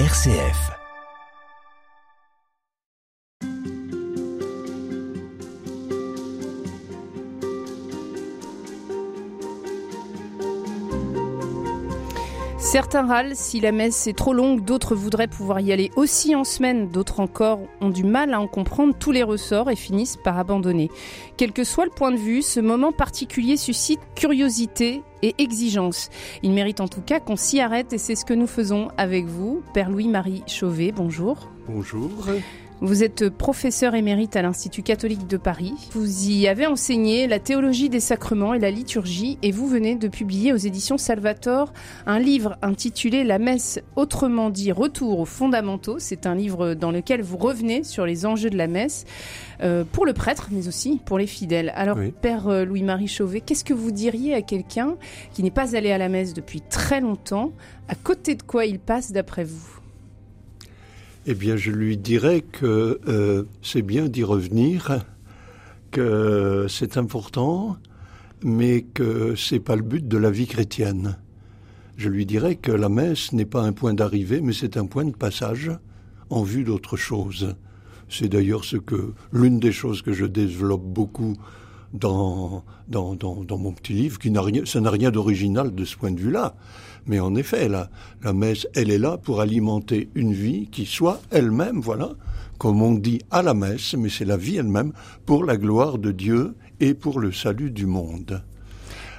RCF. Certains râlent si la messe est trop longue, d'autres voudraient pouvoir y aller aussi en semaine, d'autres encore ont du mal à en comprendre tous les ressorts et finissent par abandonner. Quel que soit le point de vue, ce moment particulier suscite curiosité exigence. Il mérite en tout cas qu'on s'y arrête et c'est ce que nous faisons avec vous. Père Louis-Marie Chauvet, bonjour. Bonjour. Vous êtes professeur émérite à l'Institut catholique de Paris. Vous y avez enseigné la théologie des sacrements et la liturgie et vous venez de publier aux éditions Salvator un livre intitulé La messe, autrement dit Retour aux fondamentaux. C'est un livre dans lequel vous revenez sur les enjeux de la messe euh, pour le prêtre mais aussi pour les fidèles. Alors Oui. Père euh, Louis-Marie Chauvet, qu'est-ce que vous diriez à quelqu'un qui n'est pas allé à la messe depuis très longtemps? À côté de quoi il passe d'après vous? Eh bien, je lui dirais que euh, c'est bien d'y revenir, que c'est important, mais que c'est pas le but de la vie chrétienne. Je lui dirais que la messe n'est pas un point d'arrivée, mais c'est un point de passage en vue d'autre chose. C'est d'ailleurs ce que l'une des choses que je développe beaucoup dans, dans, dans, dans mon petit livre, qui n'a rien, ça n'a rien d'original de ce point de vue-là. Mais en effet, la, la messe, elle est là pour alimenter une vie qui soit elle-même, voilà, comme on dit à la messe, mais c'est la vie elle-même pour la gloire de Dieu et pour le salut du monde.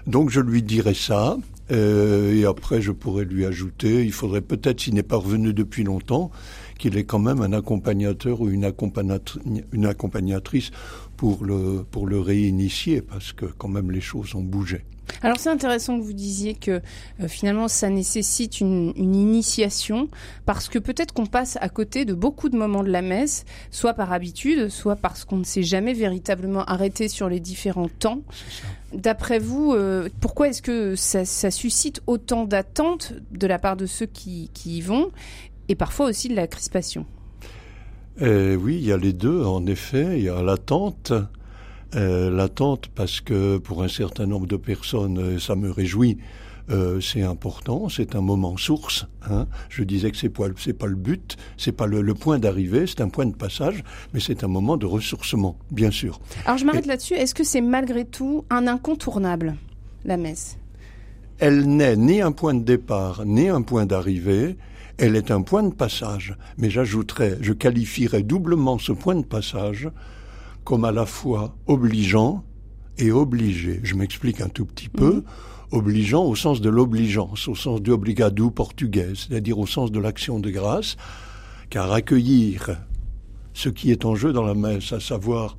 Donc je lui dirai ça, euh, et après je pourrais lui ajouter, il faudrait peut-être, s'il n'est pas revenu depuis longtemps, qu'il ait quand même un accompagnateur ou une, accompagnatri- une accompagnatrice pour le, pour le réinitier, parce que quand même les choses ont bougé. Alors c'est intéressant que vous disiez que euh, finalement ça nécessite une, une initiation parce que peut-être qu'on passe à côté de beaucoup de moments de la messe, soit par habitude, soit parce qu'on ne s'est jamais véritablement arrêté sur les différents temps. D'après vous, euh, pourquoi est-ce que ça, ça suscite autant d'attentes de la part de ceux qui, qui y vont? Et parfois aussi de la crispation Euh, oui, il y a les deux, en effet. Il y a l'attente. Euh, l'attente parce que pour un certain nombre de personnes, euh, ça me réjouit. Euh, c'est important, c'est un moment source. Hein. Je disais que c'est pas c'est pas le but, c'est pas le, le point d'arrivée, c'est un point de passage, mais c'est un moment de ressourcement, bien sûr. Alors je m'arrête là-dessus. Est-ce que c'est malgré tout un incontournable, la messe? Elle n'est ni un point de départ, ni un point d'arrivée. Elle est un point de passage. Mais j'ajouterais, je qualifierais doublement ce point de passage comme à la fois obligeant et obligé. Je m'explique un tout petit peu. Obligeant au sens de l'obligeance, au sens du obligado portugais, c'est-à-dire au sens de l'action de grâce, car accueillir ce qui est en jeu dans la messe, à savoir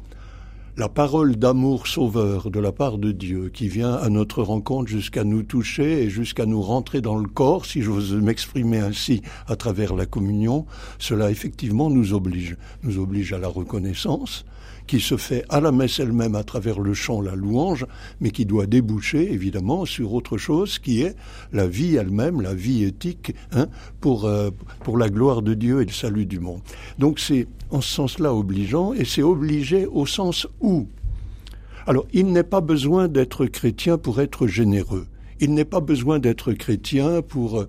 la parole d'amour sauveur de la part de Dieu qui vient à notre rencontre jusqu'à nous toucher et jusqu'à nous rentrer dans le corps, si j'ose m'exprimer ainsi à travers la communion, cela effectivement nous oblige. Nous oblige à la reconnaissance qui se fait à la messe elle-même à travers le chant, la louange, mais qui doit déboucher évidemment sur autre chose qui est la vie elle-même, la vie éthique, hein, pour, euh, pour la gloire de Dieu et le salut du monde. Donc c'est en ce sens-là obligeant, et c'est obligé au sens où? Alors, il n'est pas besoin d'être chrétien pour être généreux. Il n'est pas besoin d'être chrétien pour euh,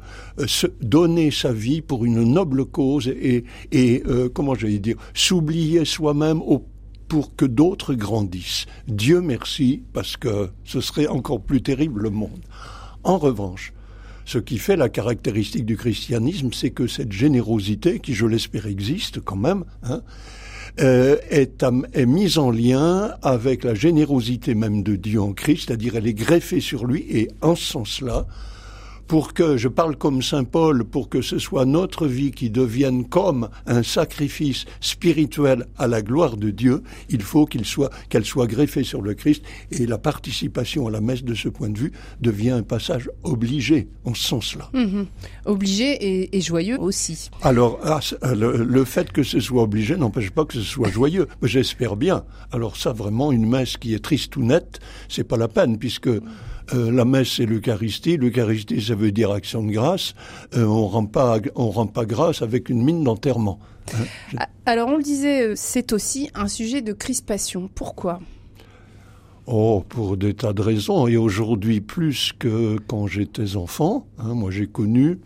se donner sa vie pour une noble cause et, et euh, comment j'allais dire, s'oublier soi-même au pour que d'autres grandissent. Dieu merci, parce que ce serait encore plus terrible le monde. En revanche, ce qui fait la caractéristique du christianisme, c'est que cette générosité, qui je l'espère existe quand même, hein, euh, est, est mise en lien avec la générosité même de Dieu en Christ, c'est-à-dire elle est greffée sur lui, et en ce sens-là, pour que, je parle comme Saint Paul, pour que ce soit notre vie qui devienne comme un sacrifice spirituel à la gloire de Dieu, il faut qu'il soit, qu'elle soit greffée sur le Christ et la participation à la messe de ce point de vue devient un passage obligé en ce sens-là. Mhm. Obligé et, et joyeux aussi. Alors, ah, euh, le, le fait que ce soit obligé n'empêche pas que ce soit joyeux. J'espère bien. Alors ça, vraiment, une messe qui est triste ou nette, c'est pas la peine, puisque euh, la messe c'est l'Eucharistie. L'Eucharistie, ça veut dire action de grâce. Euh, on rend pas, on rend pas grâce avec une mine d'enterrement. Ah, Alors on le disait, euh, c'est aussi un sujet de crispation. Pourquoi? Oh, pour des tas de raisons. Et aujourd'hui, plus que quand j'étais enfant, hein, moi j'ai connu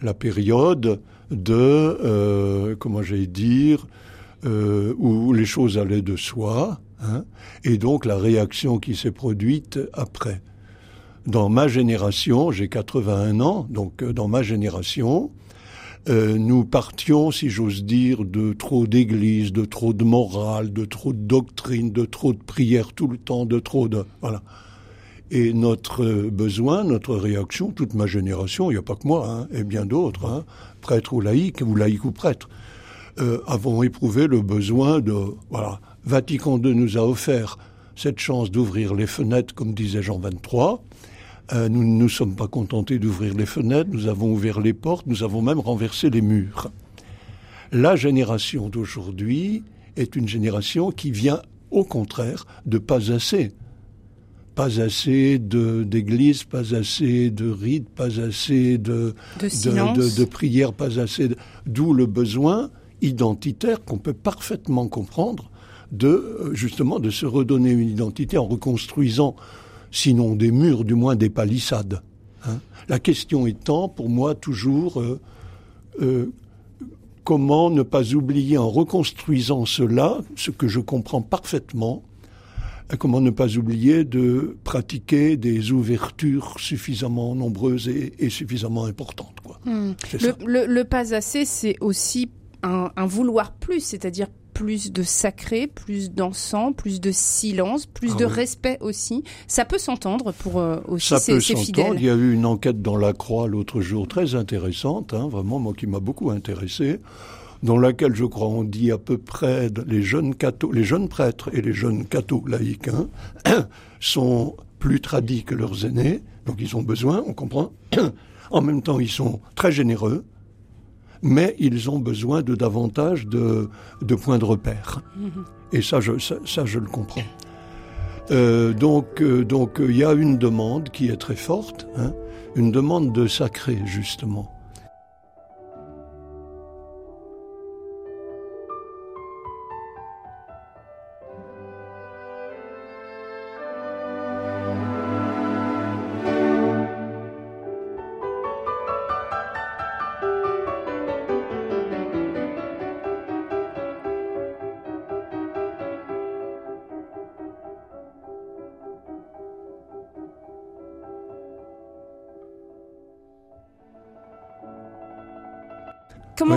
la période de, euh, comment j'allais dire, euh, où les choses allaient de soi, hein, et donc la réaction qui s'est produite après. Dans ma génération, j'ai 81 ans, donc euh, dans ma génération, euh, nous partions, si j'ose dire, de trop d'église, de trop de morale, de trop de doctrine, de trop de prière tout le temps, de trop de... Voilà. Et notre besoin, notre réaction, toute ma génération, il n'y a pas que moi, hein, et bien d'autres, hein, prêtres ou laïcs, ou laïcs ou prêtres, euh, avons éprouvé le besoin de... Voilà, Vatican II nous a offert cette chance d'ouvrir les fenêtres, comme disait Jean 23. Euh, nous ne nous sommes pas contentés d'ouvrir les fenêtres, nous avons ouvert les portes, nous avons même renversé les murs. La génération d'aujourd'hui est une génération qui vient au contraire de pas assez pas assez d'églises, pas assez de rites, pas assez de, de, de, prières, pas assez. D'où le besoin identitaire qu'on peut parfaitement comprendre de euh, justement de se redonner une identité en reconstruisant, sinon des murs, du moins des palissades. Hein. La question étant, pour moi, toujours euh, euh, comment ne pas oublier en reconstruisant cela, ce que je comprends parfaitement, comment ne pas oublier de pratiquer des ouvertures suffisamment nombreuses et, suffisamment importantes. Quoi. Hmm. Le, pas assez, c'est aussi un, vouloir plus, c'est-à-dire plus de sacré, plus d'encens, plus de silence, plus ah de respect aussi. Ça peut s'entendre pour euh, aussi Ça peut s'entendre. Il y a eu une enquête dans la Croix l'autre jour très intéressante, hein, vraiment moi qui m'a beaucoup intéressé dans laquelle, je crois, on dit à peu près les jeunes cathos, les jeunes prêtres et les jeunes cathos laïcs hein, sont plus tradis que leurs aînés, donc ils ont besoin, on comprend. en même temps, ils sont très généreux, mais ils ont besoin de davantage de, de points de repère. Mm-hmm. Et ça, je, ça, je le comprends. Euh, donc, euh, donc, il y a une demande qui est très forte, hein, une demande de sacré justement.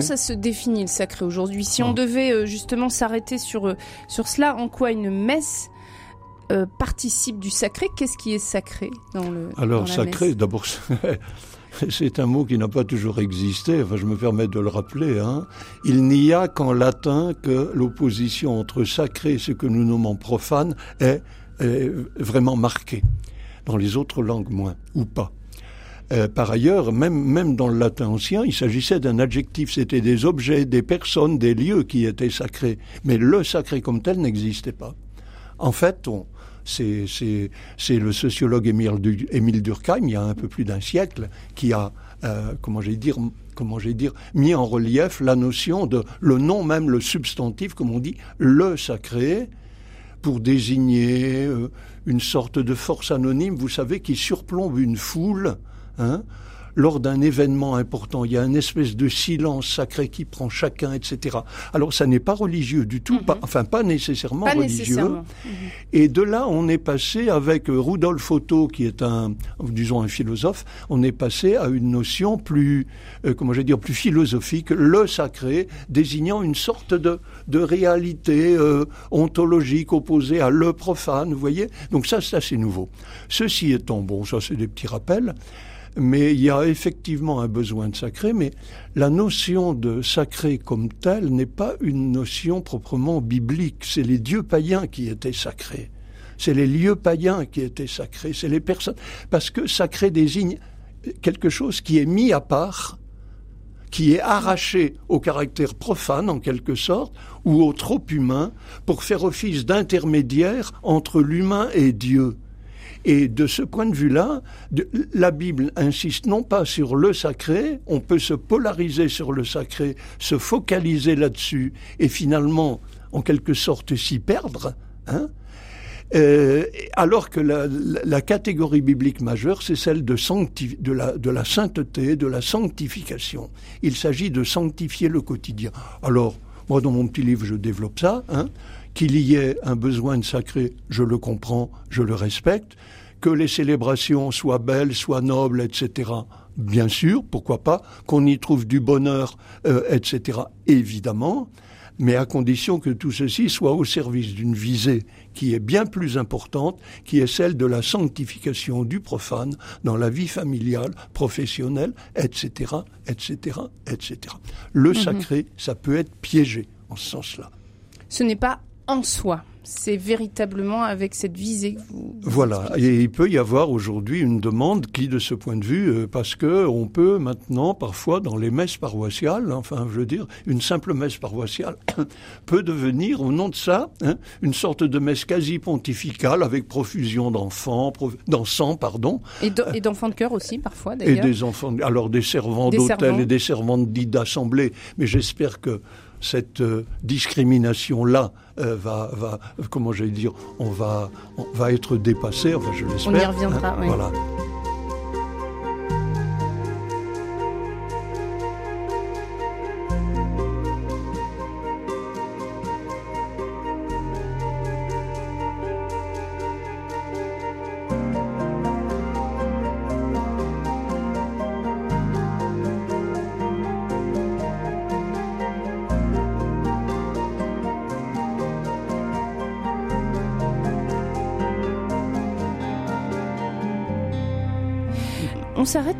Comment ça se définit le sacré aujourd'hui? Si on ah. devait euh, justement s'arrêter sur, euh, sur cela, en quoi une messe euh, participe du sacré? Qu'est-ce qui est sacré dans le Alors sacré, d'abord, c'est un mot qui n'a pas toujours existé. Enfin, je me permets de le rappeler. Hein. Il n'y a qu'en latin que l'opposition entre sacré et ce que nous nommons profane est, est vraiment marquée. Dans les autres langues, moins ou pas. Euh, par ailleurs, même, même dans le latin ancien, il s'agissait d'un adjectif, c'était des objets, des personnes, des lieux qui étaient sacrés. Mais le sacré comme tel n'existait pas. En fait, c'est, le sociologue Émile, Durkheim, il y a un peu plus d'un siècle, qui a, euh, comment j'ai dire, comment j'ai dire, mis en relief la notion de le nom même, le substantif, comme on dit, le sacré, pour désigner euh, une sorte de force anonyme, vous savez, qui surplombe une foule Hein, lors d'un événement important, il y a une espèce de silence sacré qui prend chacun, etc. Alors ça n'est pas religieux du tout, pas, mhm. enfin pas nécessairement religieux. Et de là, on est passé avec Rudolf Otto, qui est un, disons un philosophe, on est passé à une notion plus, euh, comment je vais dire, plus philosophique, le sacré, désignant une sorte de, de réalité euh, ontologique opposée à le profane, vous voyez. Donc ça, c'est assez nouveau. Ceci étant, bon, ça c'est des petits rappels mais il y a effectivement un besoin de sacré, mais la notion de sacré comme telle n'est pas une notion proprement biblique. C'est les dieux païens qui étaient sacrés. C'est les lieux païens qui étaient sacrés. C'est les personnes. Parce que sacré désigne quelque chose qui est mis à part, qui est arraché au caractère profane en quelque sorte, ou au trop humain, pour faire office d'intermédiaire entre l'humain et Dieu. Et de ce point de vue-là, la Bible insiste non pas sur le sacré, on peut se polariser sur le sacré, se focaliser là-dessus et finalement, en quelque sorte, s'y perdre. Hein Euh, alors que la, la, catégorie biblique majeure, c'est celle de, de, la, de la sainteté, de la sanctification. Il s'agit de sanctifier le quotidien. Alors, moi, dans mon petit livre, je développe ça. Hein, Qu'il y ait un besoin de sacré, je le comprends, je le respecte. Que les célébrations soient belles, soient nobles, etc. Bien sûr, pourquoi pas. Qu'on y trouve du bonheur, euh, etc. Évidemment mais à condition que tout ceci soit au service d'une visée qui est bien plus importante, qui est celle de la sanctification du profane dans la vie familiale, professionnelle, etc., etc., etc. Le mhm. sacré, ça peut être piégé en ce sens-là. Ce n'est pas en soi c'est véritablement avec cette visée que vous. Voilà, et il peut y avoir aujourd'hui une demande qui, de ce point de vue, euh, parce que on peut maintenant, parfois, dans les messes paroissiales, enfin, je veux dire, une simple messe paroissiale peut devenir, au nom de ça, hein, une sorte de messe quasi pontificale avec profusion d'enfants, d'encens, pardon. Et d'enfants de cœur aussi, parfois, d'ailleurs. Et des enfants, alors des servants d'hôtel et des servants d'assemblée, mais j'espère que cette euh, discrimination-là euh, va, va, comment j'allais dire, on va, on va être dépassée, enfin je l'espère. On y reviendra, hein, oui. Voilà.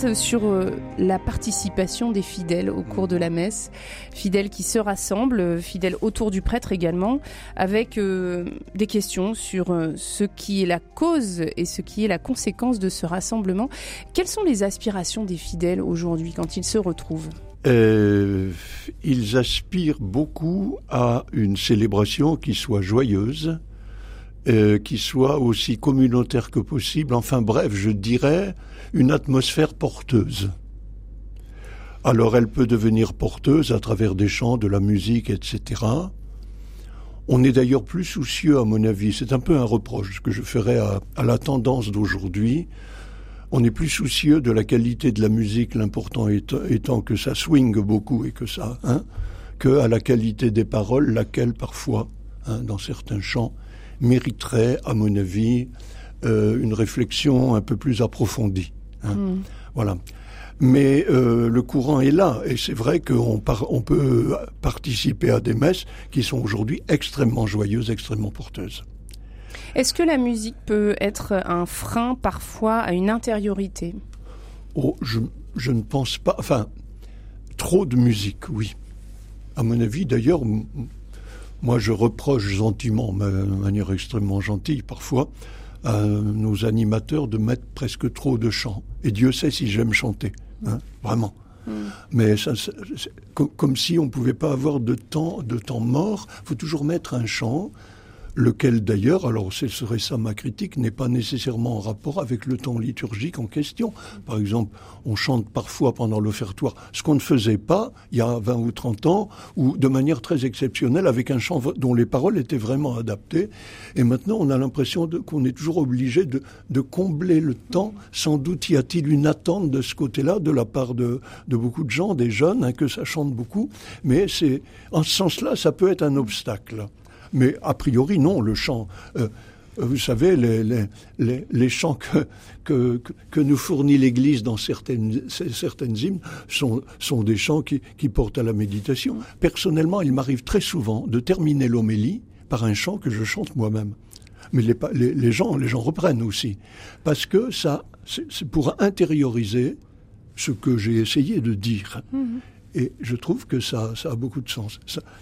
Sur euh, la participation des fidèles au cours de la messe, fidèles qui se rassemblent, fidèles autour du prêtre également, avec euh, des questions sur euh, ce qui est la cause et ce qui est la conséquence de ce rassemblement. Quelles sont les aspirations des fidèles aujourd'hui quand ils se retrouvent? Ils aspirent beaucoup à une célébration qui soit joyeuse, euh, qui soit aussi communautaire que possible. Enfin bref, je dirais une atmosphère porteuse. Alors elle peut devenir porteuse à travers des chants, de la musique, etc. On est d'ailleurs plus soucieux, à mon avis, c'est un peu un reproche que je ferai à, la tendance d'aujourd'hui. On est plus soucieux de la qualité de la musique, l'important étant que ça swing beaucoup et que ça, hein, que à la qualité des paroles, laquelle parfois, hein, dans certains chants, mériterait, à mon avis, euh, une réflexion un peu plus approfondie. Hein. Hmm. Voilà. Mais euh, le courant est là, et c'est vrai qu'on on peut participer à des messes qui sont aujourd'hui extrêmement joyeuses, extrêmement porteuses. Est-ce que la musique peut être un frein parfois à une intériorité? Oh, je, je ne pense pas. Enfin, trop de musique, oui. À mon avis, d'ailleurs, moi, je reproche gentiment, de manière extrêmement gentille parfois, à nos animateurs de mettre presque trop de chants. Et Dieu sait si j'aime chanter, hein, vraiment. Hmm. Mais ça, comme, si on ne pouvait pas avoir de temps, de temps mort. Il faut toujours mettre un chant lequel d'ailleurs, alors ce serait ça ma critique, n'est pas nécessairement en rapport avec le temps liturgique en question. Par exemple, on chante parfois pendant l'offertoire ce qu'on ne faisait pas il y a 20 ou 30 ans, ou de manière très exceptionnelle, avec un chant dont les paroles étaient vraiment adaptées. Et maintenant, on a l'impression qu'on est toujours obligé de, combler le temps. Sans doute y a-t-il une attente de ce côté-là, de la part de, de, beaucoup de gens, des jeunes, hein, que ça chante beaucoup. Mais c'est, en ce sens-là, ça peut être un obstacle. Mais a priori, non, le chant. Euh, vous savez, les, chants que, que, nous fournit l'Église dans certaines, certaines hymnes sont, sont des chants qui, qui portent à la méditation. Personnellement, il m'arrive très souvent de terminer l'homélie par un chant que je chante moi-même. Mais les, les, gens, les gens reprennent aussi. Parce que ça, c'est pour intérioriser ce que j'ai essayé de dire. Mmh. Et je trouve que ça, ça a beaucoup de sens.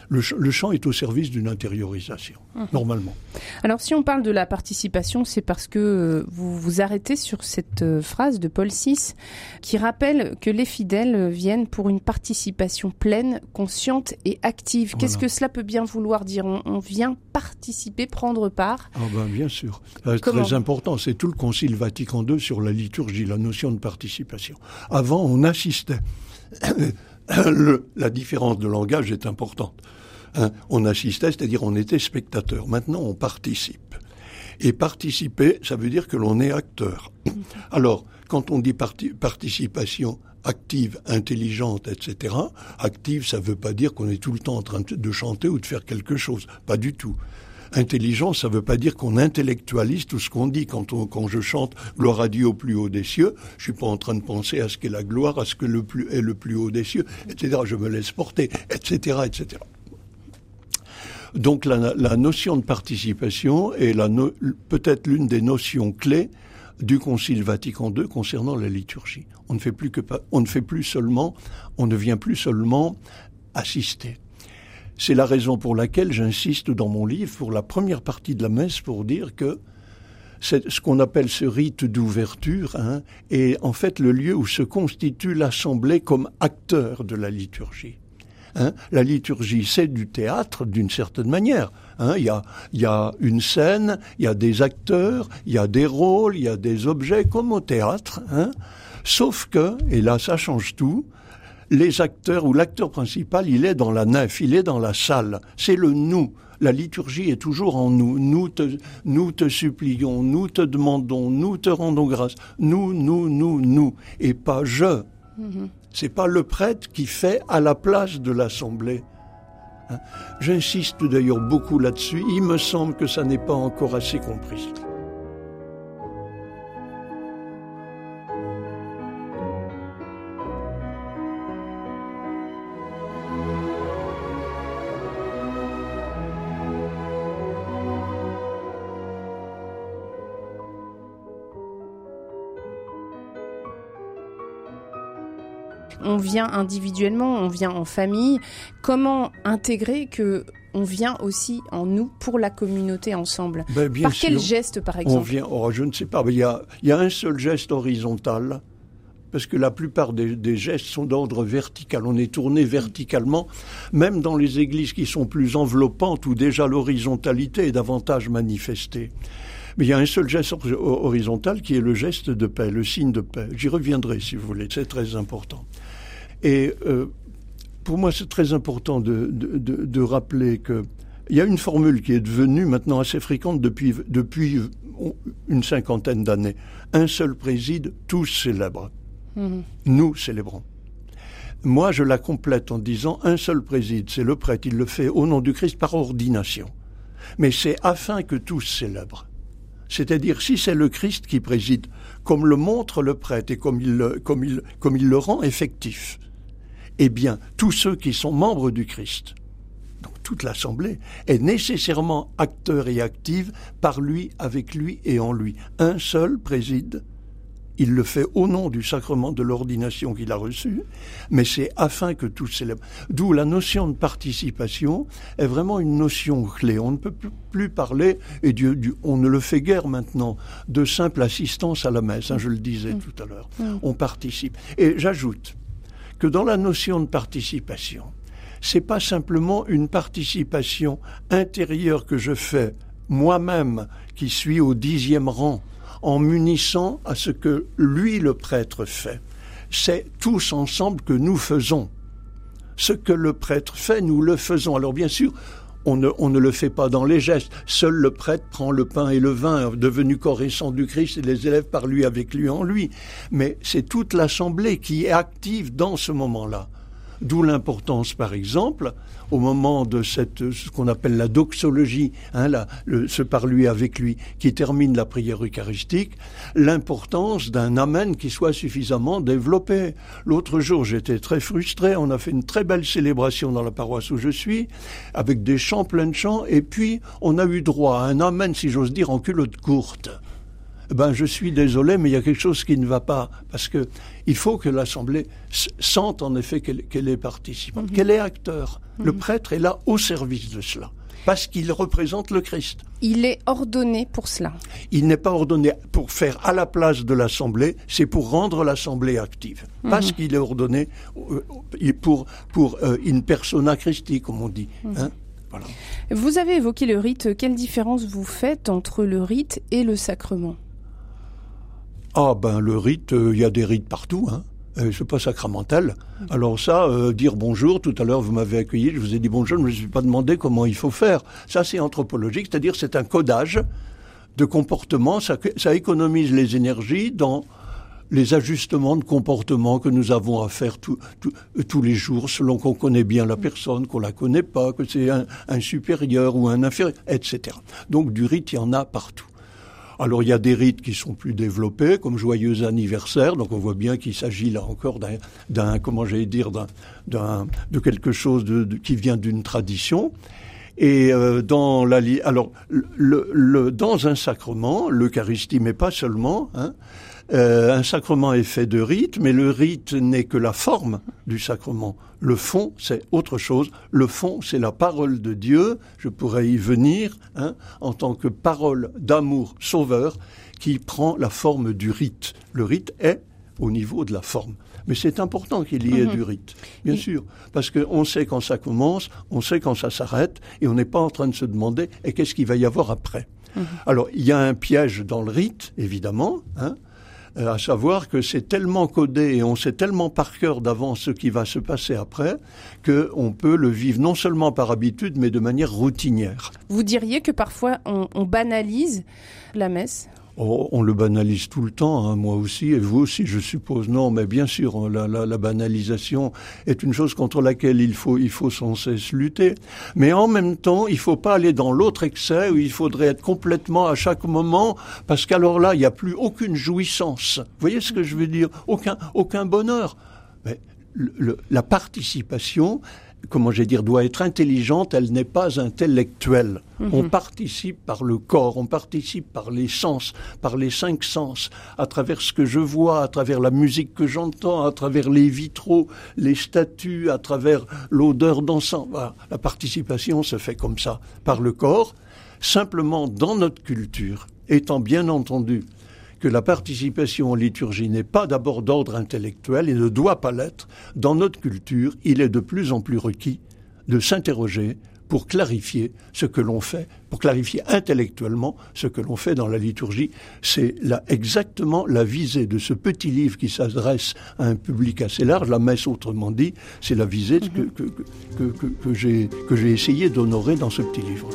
le, chant est au service d'une intériorisation, mhm. normalement. Alors si on parle de la participation, c'est parce que euh, vous vous arrêtez sur cette euh, phrase de Paul VI qui rappelle que les fidèles viennent pour une participation pleine, consciente et active. Qu'est-ce que cela peut bien vouloir dire? On, vient participer, prendre part? Ah ben, Bien sûr. C'est très important. C'est tout le Concile Vatican II sur la liturgie, la notion de participation. Avant, on assistait. la différence de langage est importante. Hein, on assistait, c'est-à-dire on était spectateur. Maintenant, on participe. Et participer, ça veut dire que l'on est acteur. Alors, quand on dit participation active, intelligente, etc., active, ça ne veut pas dire qu'on est tout le temps en train de chanter ou de faire quelque chose. Pas du tout. Intelligent, ça ne veut pas dire qu'on intellectualise tout ce qu'on dit. Quand, on, je chante gloire à Dieu au plus haut des cieux, je suis pas en train de penser à ce qu'est la gloire, à ce que le plus est le plus haut des cieux, etc. Je me laisse porter, etc., etc. Donc la, notion de participation est peut-être l'une des notions clés du Concile Vatican II concernant la liturgie. On ne fait plus que on ne fait plus seulement, on ne vient plus seulement assister. C'est la raison pour laquelle j'insiste dans mon livre, pour la première partie de la messe, pour dire que ce qu'on appelle ce rite d'ouverture hein, est en fait le lieu où se constitue l'assemblée comme acteur de la liturgie. Hein. La liturgie, c'est du théâtre d'une certaine manière. Hein. Il, y a, une scène, il y a des acteurs, il y a des rôles, il y a des objets comme au théâtre. Sauf que, et là ça change tout, les acteurs ou l'acteur principal, il est dans la nef, il est dans la salle. C'est le nous. La liturgie est toujours en nous. Nous te, nous te supplions, nous te demandons, nous te rendons grâce. Nous, nous, nous, nous. Et pas je. Mm-hmm. C'est pas le prêtre qui fait à la place de l'assemblée. Hein. J'insiste d'ailleurs beaucoup là-dessus. Il me semble que ça n'est pas encore assez compris. Vient individuellement, on vient en famille. Comment intégrer que on vient aussi en nous pour la communauté ensemble? Ben, Par quel geste, par exemple? On vient, oh, je ne sais pas, il y a, y a un seul geste horizontal parce que la plupart des, des gestes sont d'ordre vertical. On est tourné verticalement, même dans les églises qui sont plus enveloppantes, où déjà l'horizontalité est davantage manifestée. Mais il y a un seul geste horizontal qui est le geste de paix, le signe de paix. J'y reviendrai si vous voulez, c'est très important. Et euh, pour moi, c'est très important de, de, de, de rappeler que il y a une formule qui est devenue maintenant assez fréquente depuis, depuis une cinquantaine d'années. Un seul préside, tous célèbrent. Mmh. Nous célébrons. Moi, je la complète en disant un seul préside, c'est le prêtre, il le fait au nom du Christ par ordination. Mais c'est afin que tous célèbrent. C'est-à-dire, si c'est le Christ qui préside, comme le montre le prêtre et comme il comme il, comme il le rend effectif, eh bien, tous ceux qui sont membres du Christ, donc toute l'Assemblée, est nécessairement acteur et active par lui, avec lui et en lui. Un seul préside. Il le fait au nom du sacrement de l'ordination qu'il a reçu, mais c'est afin que tous célèbrent. D'où la notion de participation est vraiment une notion clé. On ne peut plus parler, et Dieu, on ne le fait guère maintenant, de simple assistance à la messe, hein, je le disais mm. tout à l'heure. Mm. On participe. Et j'ajoute, que dans la notion de participation, c'est pas simplement une participation intérieure que je fais moi-même, qui suis au dixième rang, en m'unissant à ce que lui, le prêtre, fait. C'est tous ensemble que nous faisons. Ce que le prêtre fait, nous le faisons. Alors bien sûr, on ne, le fait pas dans les gestes. Seul le prêtre prend le pain et le vin, devenu corps et du Christ, et les élèves par lui, avec lui, en lui. Mais c'est toute l'assemblée qui est active dans ce moment-là. D'où l'importance, par exemple, au moment de cette, ce qu'on appelle la doxologie, hein, la, le, ce par lui avec lui, qui termine la prière eucharistique, l'importance d'un amen qui soit suffisamment développé. L'autre jour, j'étais très frustré. On a fait une très belle célébration dans la paroisse où je suis, avec des chants pleins de chants, et puis on a eu droit à un amen, si j'ose dire, en culotte courte ben je suis désolé, mais il y a quelque chose qui ne va pas, parce que il faut que l'Assemblée sente en effet qu'elle est participante, mhm. qu'elle est acteur. Le mhm. prêtre est là au service de cela, parce qu'il représente le Christ. Il est ordonné pour cela. Il n'est pas ordonné pour faire à la place de l'Assemblée, c'est pour rendre l'Assemblée active. Mhm. Parce qu'il est ordonné euh, pour, pour euh, une persona Christi, comme on dit. Hein voilà. Vous avez évoqué le rite. Quelle différence vous faites entre le rite et le sacrement? Ah ben le rite, il euh, y a des rites partout. Hein. Euh, c'est pas sacramental. Alors ça, euh, dire bonjour, tout à l'heure vous m'avez accueilli, je vous ai dit bonjour, je ne me suis pas demandé comment il faut faire. Ça c'est anthropologique, c'est-à-dire c'est un codage de comportement, ça, ça économise les énergies dans les ajustements de comportement que nous avons à faire tous les jours, selon qu'on connaît bien la personne, qu'on la connaît pas, que c'est un, un, supérieur ou un inférieur, etc. Donc du rite, il y en a partout. Alors il y a des rites qui sont plus développés, comme joyeux anniversaire. Donc on voit bien qu'il s'agit là encore d'un, comment j'allais dire, d'un, de quelque chose de, qui vient d'une tradition. Et euh, dans la, alors le, le, dans un sacrement, l'Eucharistie, mais pas seulement. Hein, euh, un sacrement est fait de rite, mais le rite n'est que la forme du sacrement. Le fond, c'est autre chose. Le fond, c'est la parole de Dieu. Je pourrais y venir hein, en tant que parole d'amour sauveur qui prend la forme du rite. Le rite est au niveau de la forme. Mais c'est important qu'il y ait mhm. du rite, bien sûr, parce qu'on sait quand ça commence, on sait quand ça s'arrête, et on n'est pas en train de se demander et qu'est-ce qu'il va y avoir après? Mhm. Alors, il y a un piège dans le rite, évidemment, hein, à savoir que c'est tellement codé et on sait tellement par cœur d'avance ce qui va se passer après qu'on peut le vivre non seulement par habitude mais de manière routinière. Vous diriez que parfois on banalise la messe? Oh, on le banalise tout le temps, hein, moi aussi, et vous aussi, je suppose. Non, mais bien sûr, hein, la, banalisation est une chose contre laquelle il faut, il faut sans cesse lutter. Mais en même temps, il faut pas aller dans l'autre excès où il faudrait être complètement à chaque moment, parce qu'alors là, il n'y a plus aucune jouissance. Vous voyez ce que je veux dire? Aucun, aucun bonheur. Mais la participation, comment j'ai dire, doit être intelligente, elle n'est pas intellectuelle. Mhm. On participe par le corps, on participe par les sens, par les cinq sens, à travers ce que je vois, à travers la musique que j'entends, à travers les vitraux, les statues, à travers l'odeur d'encens. La participation se fait comme ça, par le corps, simplement dans notre culture, étant bien entendu que la participation en liturgie n'est pas d'abord d'ordre intellectuel et ne doit pas l'être, dans notre culture, il est de plus en plus requis de s'interroger pour clarifier ce que l'on fait, pour clarifier intellectuellement ce que l'on fait dans la liturgie. C'est là exactement la visée de ce petit livre qui s'adresse à un public assez large, la messe autrement dit, c'est la visée que, que, j'ai essayé d'honorer dans ce petit livre.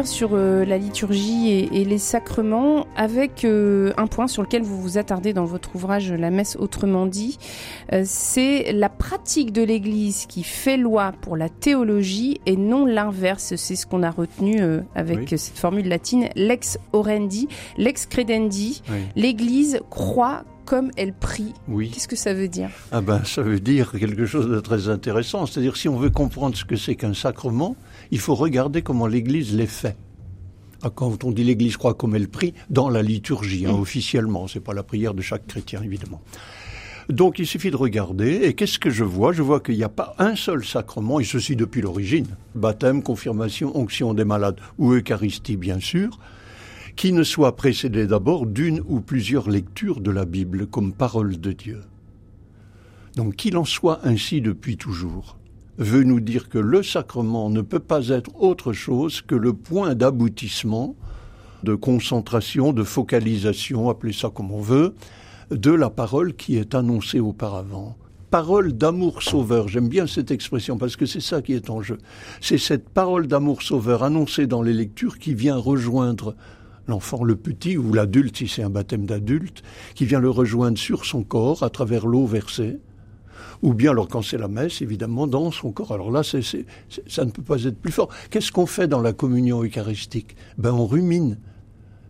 Revenir sur euh, la liturgie et, les sacrements avec euh, un point sur lequel vous vous attardez dans votre ouvrage La messe autrement dit. Euh, c'est la pratique de l'Église qui fait loi pour la théologie et non l'inverse. C'est ce qu'on a retenu avec cette formule latine lex orendi, lex credendi. L'Église croit comme elle prie. Oui. Qu'est-ce que ça veut dire? Ah ben, ça veut dire quelque chose de très intéressant. C'est-à-dire, si on veut comprendre ce que c'est qu'un sacrement, il faut regarder comment l'Église les fait. Ah, quand on dit l'Église croit comme elle prie, dans la liturgie, hein, mm. officiellement, c'est pas la prière de chaque chrétien, évidemment. Donc il suffit de regarder, et qu'est-ce que je vois? Je vois qu'il n'y a pas un seul sacrement, et ceci depuis l'origine, baptême, confirmation, onction des malades, ou Eucharistie bien sûr, qui ne soit précédé d'abord d'une ou plusieurs lectures de la Bible comme parole de Dieu. Donc qu'il en soit ainsi depuis toujours veut nous dire que le sacrement ne peut pas être autre chose que le point d'aboutissement, de concentration, de focalisation, appelez ça comme on veut, de la parole qui est annoncée auparavant. Parole d'amour sauveur, j'aime bien cette expression parce que c'est ça qui est en jeu. C'est cette parole d'amour sauveur annoncée dans les lectures qui vient rejoindre l'enfant, le petit ou l'adulte, si c'est un baptême d'adulte, qui vient le rejoindre sur son corps à travers l'eau versée, ou bien alors quand c'est la messe, évidemment, dans son corps. Alors là, c'est, ça ne peut pas être plus fort. Qu'est-ce qu'on fait dans la communion eucharistique? Ben on rumine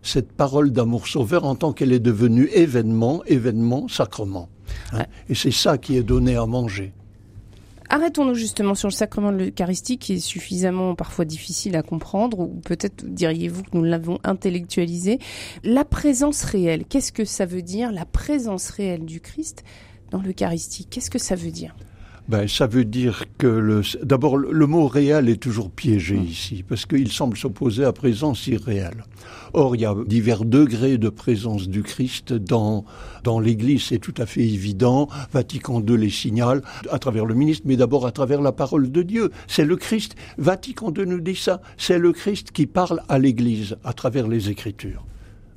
cette parole d'amour sauveur en tant qu'elle est devenue événement, événement, sacrement. Hein? Et c'est ça qui est donné à manger. Arrêtons-nous justement sur le sacrement de l'Eucharistie qui est suffisamment parfois difficile à comprendre, ou peut-être diriez-vous que nous l'avons intellectualisé. La présence réelle, qu'est-ce que ça veut dire, la présence réelle du Christ dans l'Eucharistie Qu'est-ce que ça veut dire? Ben, ça veut dire que le, d'abord le mot réel est toujours piégé hmm. ici parce qu'il semble s'opposer à présence irréelle. Or, il y a divers degrés de présence du Christ dans dans l'Église, c'est tout à fait évident. Vatican II les signale à travers le ministre, mais d'abord à travers la parole de Dieu. C'est le Christ. Vatican II nous dit ça. C'est le Christ qui parle à l'Église à travers les Écritures.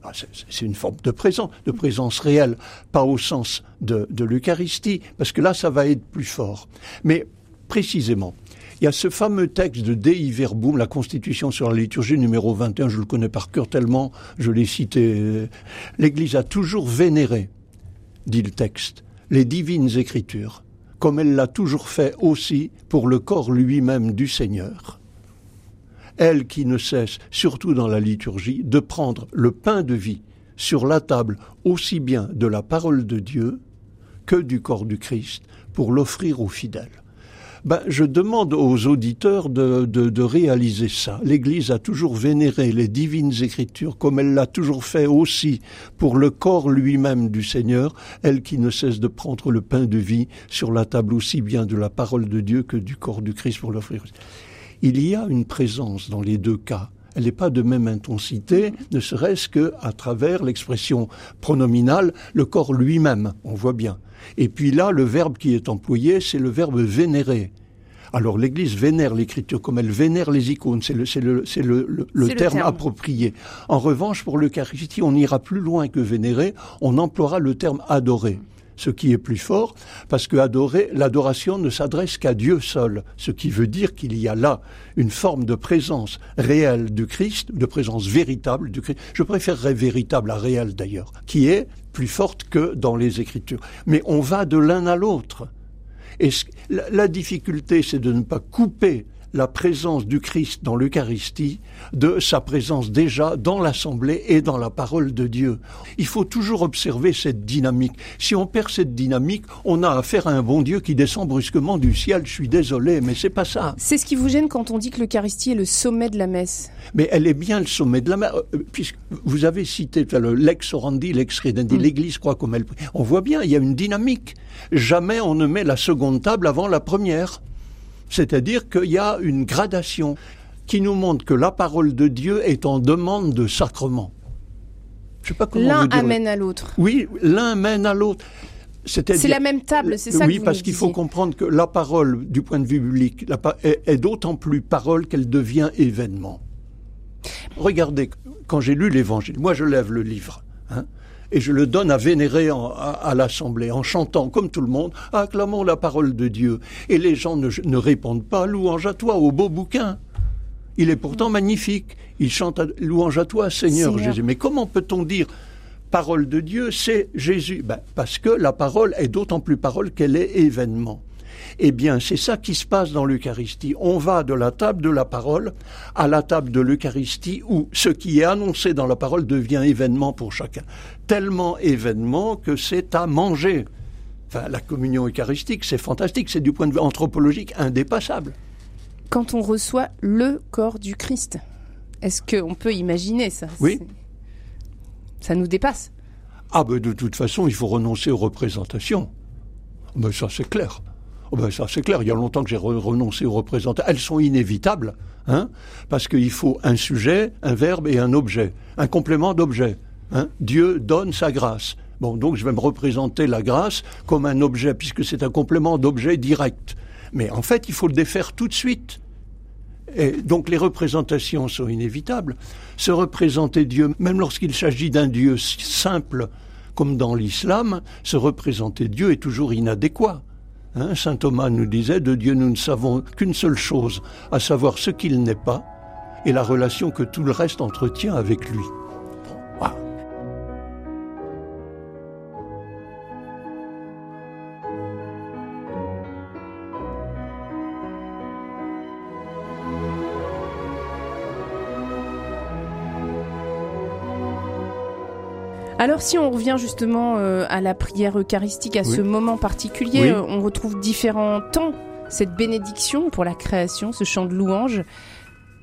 Ah, c'est une forme de présence, de présence réelle, pas au sens de, de l'Eucharistie, parce que là, ça va être plus fort. Mais précisément, il y a ce fameux texte de Dei Verbum, la Constitution sur la liturgie numéro 21, je le connais par cœur tellement, je l'ai cité. L'Église a toujours vénéré, dit le texte, les divines écritures, comme elle l'a toujours fait aussi pour le corps lui-même du Seigneur elle qui ne cesse, surtout dans la liturgie, de prendre le pain de vie sur la table aussi bien de la parole de Dieu que du corps du Christ pour l'offrir aux fidèles. Ben, je demande aux auditeurs de, de, de réaliser ça. L'Église a toujours vénéré les divines écritures comme elle l'a toujours fait aussi pour le corps lui-même du Seigneur, elle qui ne cesse de prendre le pain de vie sur la table aussi bien de la parole de Dieu que du corps du Christ pour l'offrir il y a une présence dans les deux cas. Elle n'est pas de même intensité, ne serait-ce que à travers l'expression pronominale, le corps lui-même, on voit bien. Et puis là, le verbe qui est employé, c'est le verbe vénérer. Alors l'Église vénère l'écriture comme elle vénère les icônes, c'est le, le, le, le, terme, approprié. En revanche, pour l'Eucharistie, on ira plus loin que vénérer, on emploiera le terme adorer ce qui est plus fort, parce que adorer, l'adoration ne s'adresse qu'à Dieu seul, ce qui veut dire qu'il y a là une forme de présence réelle du Christ, de présence véritable du Christ. Je préférerais véritable à réel d'ailleurs, qui est plus forte que dans les Écritures. Mais on va de l'un à l'autre. Et la difficulté, c'est de ne pas couper la présence du Christ dans l'Eucharistie de sa présence déjà dans l'Assemblée et dans la parole de Dieu. Il faut toujours observer cette dynamique. Si on perd cette dynamique, on a affaire à un bon Dieu qui descend brusquement du ciel. Je suis désolé, mais c'est pas ça. C'est ce qui vous gêne quand on dit que l'Eucharistie est le sommet de la messe. Mais elle est bien le sommet de la messe, euh, puisque vous avez cité le lex orandi, lex credendi, mm. l'Église croit comme elle. On voit bien, il y a une dynamique. Jamais on ne met la seconde table avant la première. C'est-à-dire qu'il y a une gradation qui nous montre que la parole de Dieu est en demande de sacrement. L'un amène à l'autre. Oui, l'un mène à l'autre. C'est la même table, c'est ça Oui, parce qu'il faut comprendre que la parole, du point de vue biblique, est, d'autant plus parole qu'elle devient événement. Regardez, quand j'ai lu l'Évangile, moi je lève le livre. Hein, et je le donne à vénérer à, l'Assemblée en chantant comme tout le monde, acclamons la parole de Dieu. Et les gens ne, répondent pas louange à toi, au beau bouquin. Il est pourtant magnifique. Il chante louange à toi, Seigneur, Jésus. Mais comment peut-on dire parole de Dieu, c'est Jésus? Ben, Parce que la parole est d'autant plus parole qu'elle est événement. Eh bien, c'est ça qui se passe dans l'Eucharistie. On va de la table de la parole à la table de l'Eucharistie où ce qui est annoncé dans la parole devient événement pour chacun. Tellement événement que c'est à manger. Enfin, la communion eucharistique, c'est fantastique, c'est du point de vue anthropologique indépassable. Quand on reçoit le corps du Christ, est-ce qu'on peut imaginer ça? Oui. Ça nous dépasse. Ah ben de toute façon, il faut renoncer aux représentations. Mais ça c'est clair. Oh ben ça c'est clair, il y a longtemps que j'ai renoncé aux représentations. Elles sont inévitables, hein, parce qu'il faut un sujet, un verbe et un objet, un complément d'objet. Hein. Dieu donne sa grâce. Bon, donc je vais me représenter la grâce comme un objet, puisque c'est un complément d'objet direct. Mais en fait, il faut le défaire tout de suite. Donc les représentations sont inévitables. Se représenter Dieu, même lorsqu'il s'agit d'un Dieu simple, comme dans l'islam, se représenter Dieu est toujours inadéquat. Hein, Saint Thomas nous disait, de Dieu nous ne savons qu'une seule chose, à savoir ce qu'il n'est pas et la relation que tout le reste entretient avec lui. Alors si on revient justement euh, à la prière eucharistique, à ce moment particulier, euh, on retrouve différents temps, cette bénédiction pour la création, ce chant de louange,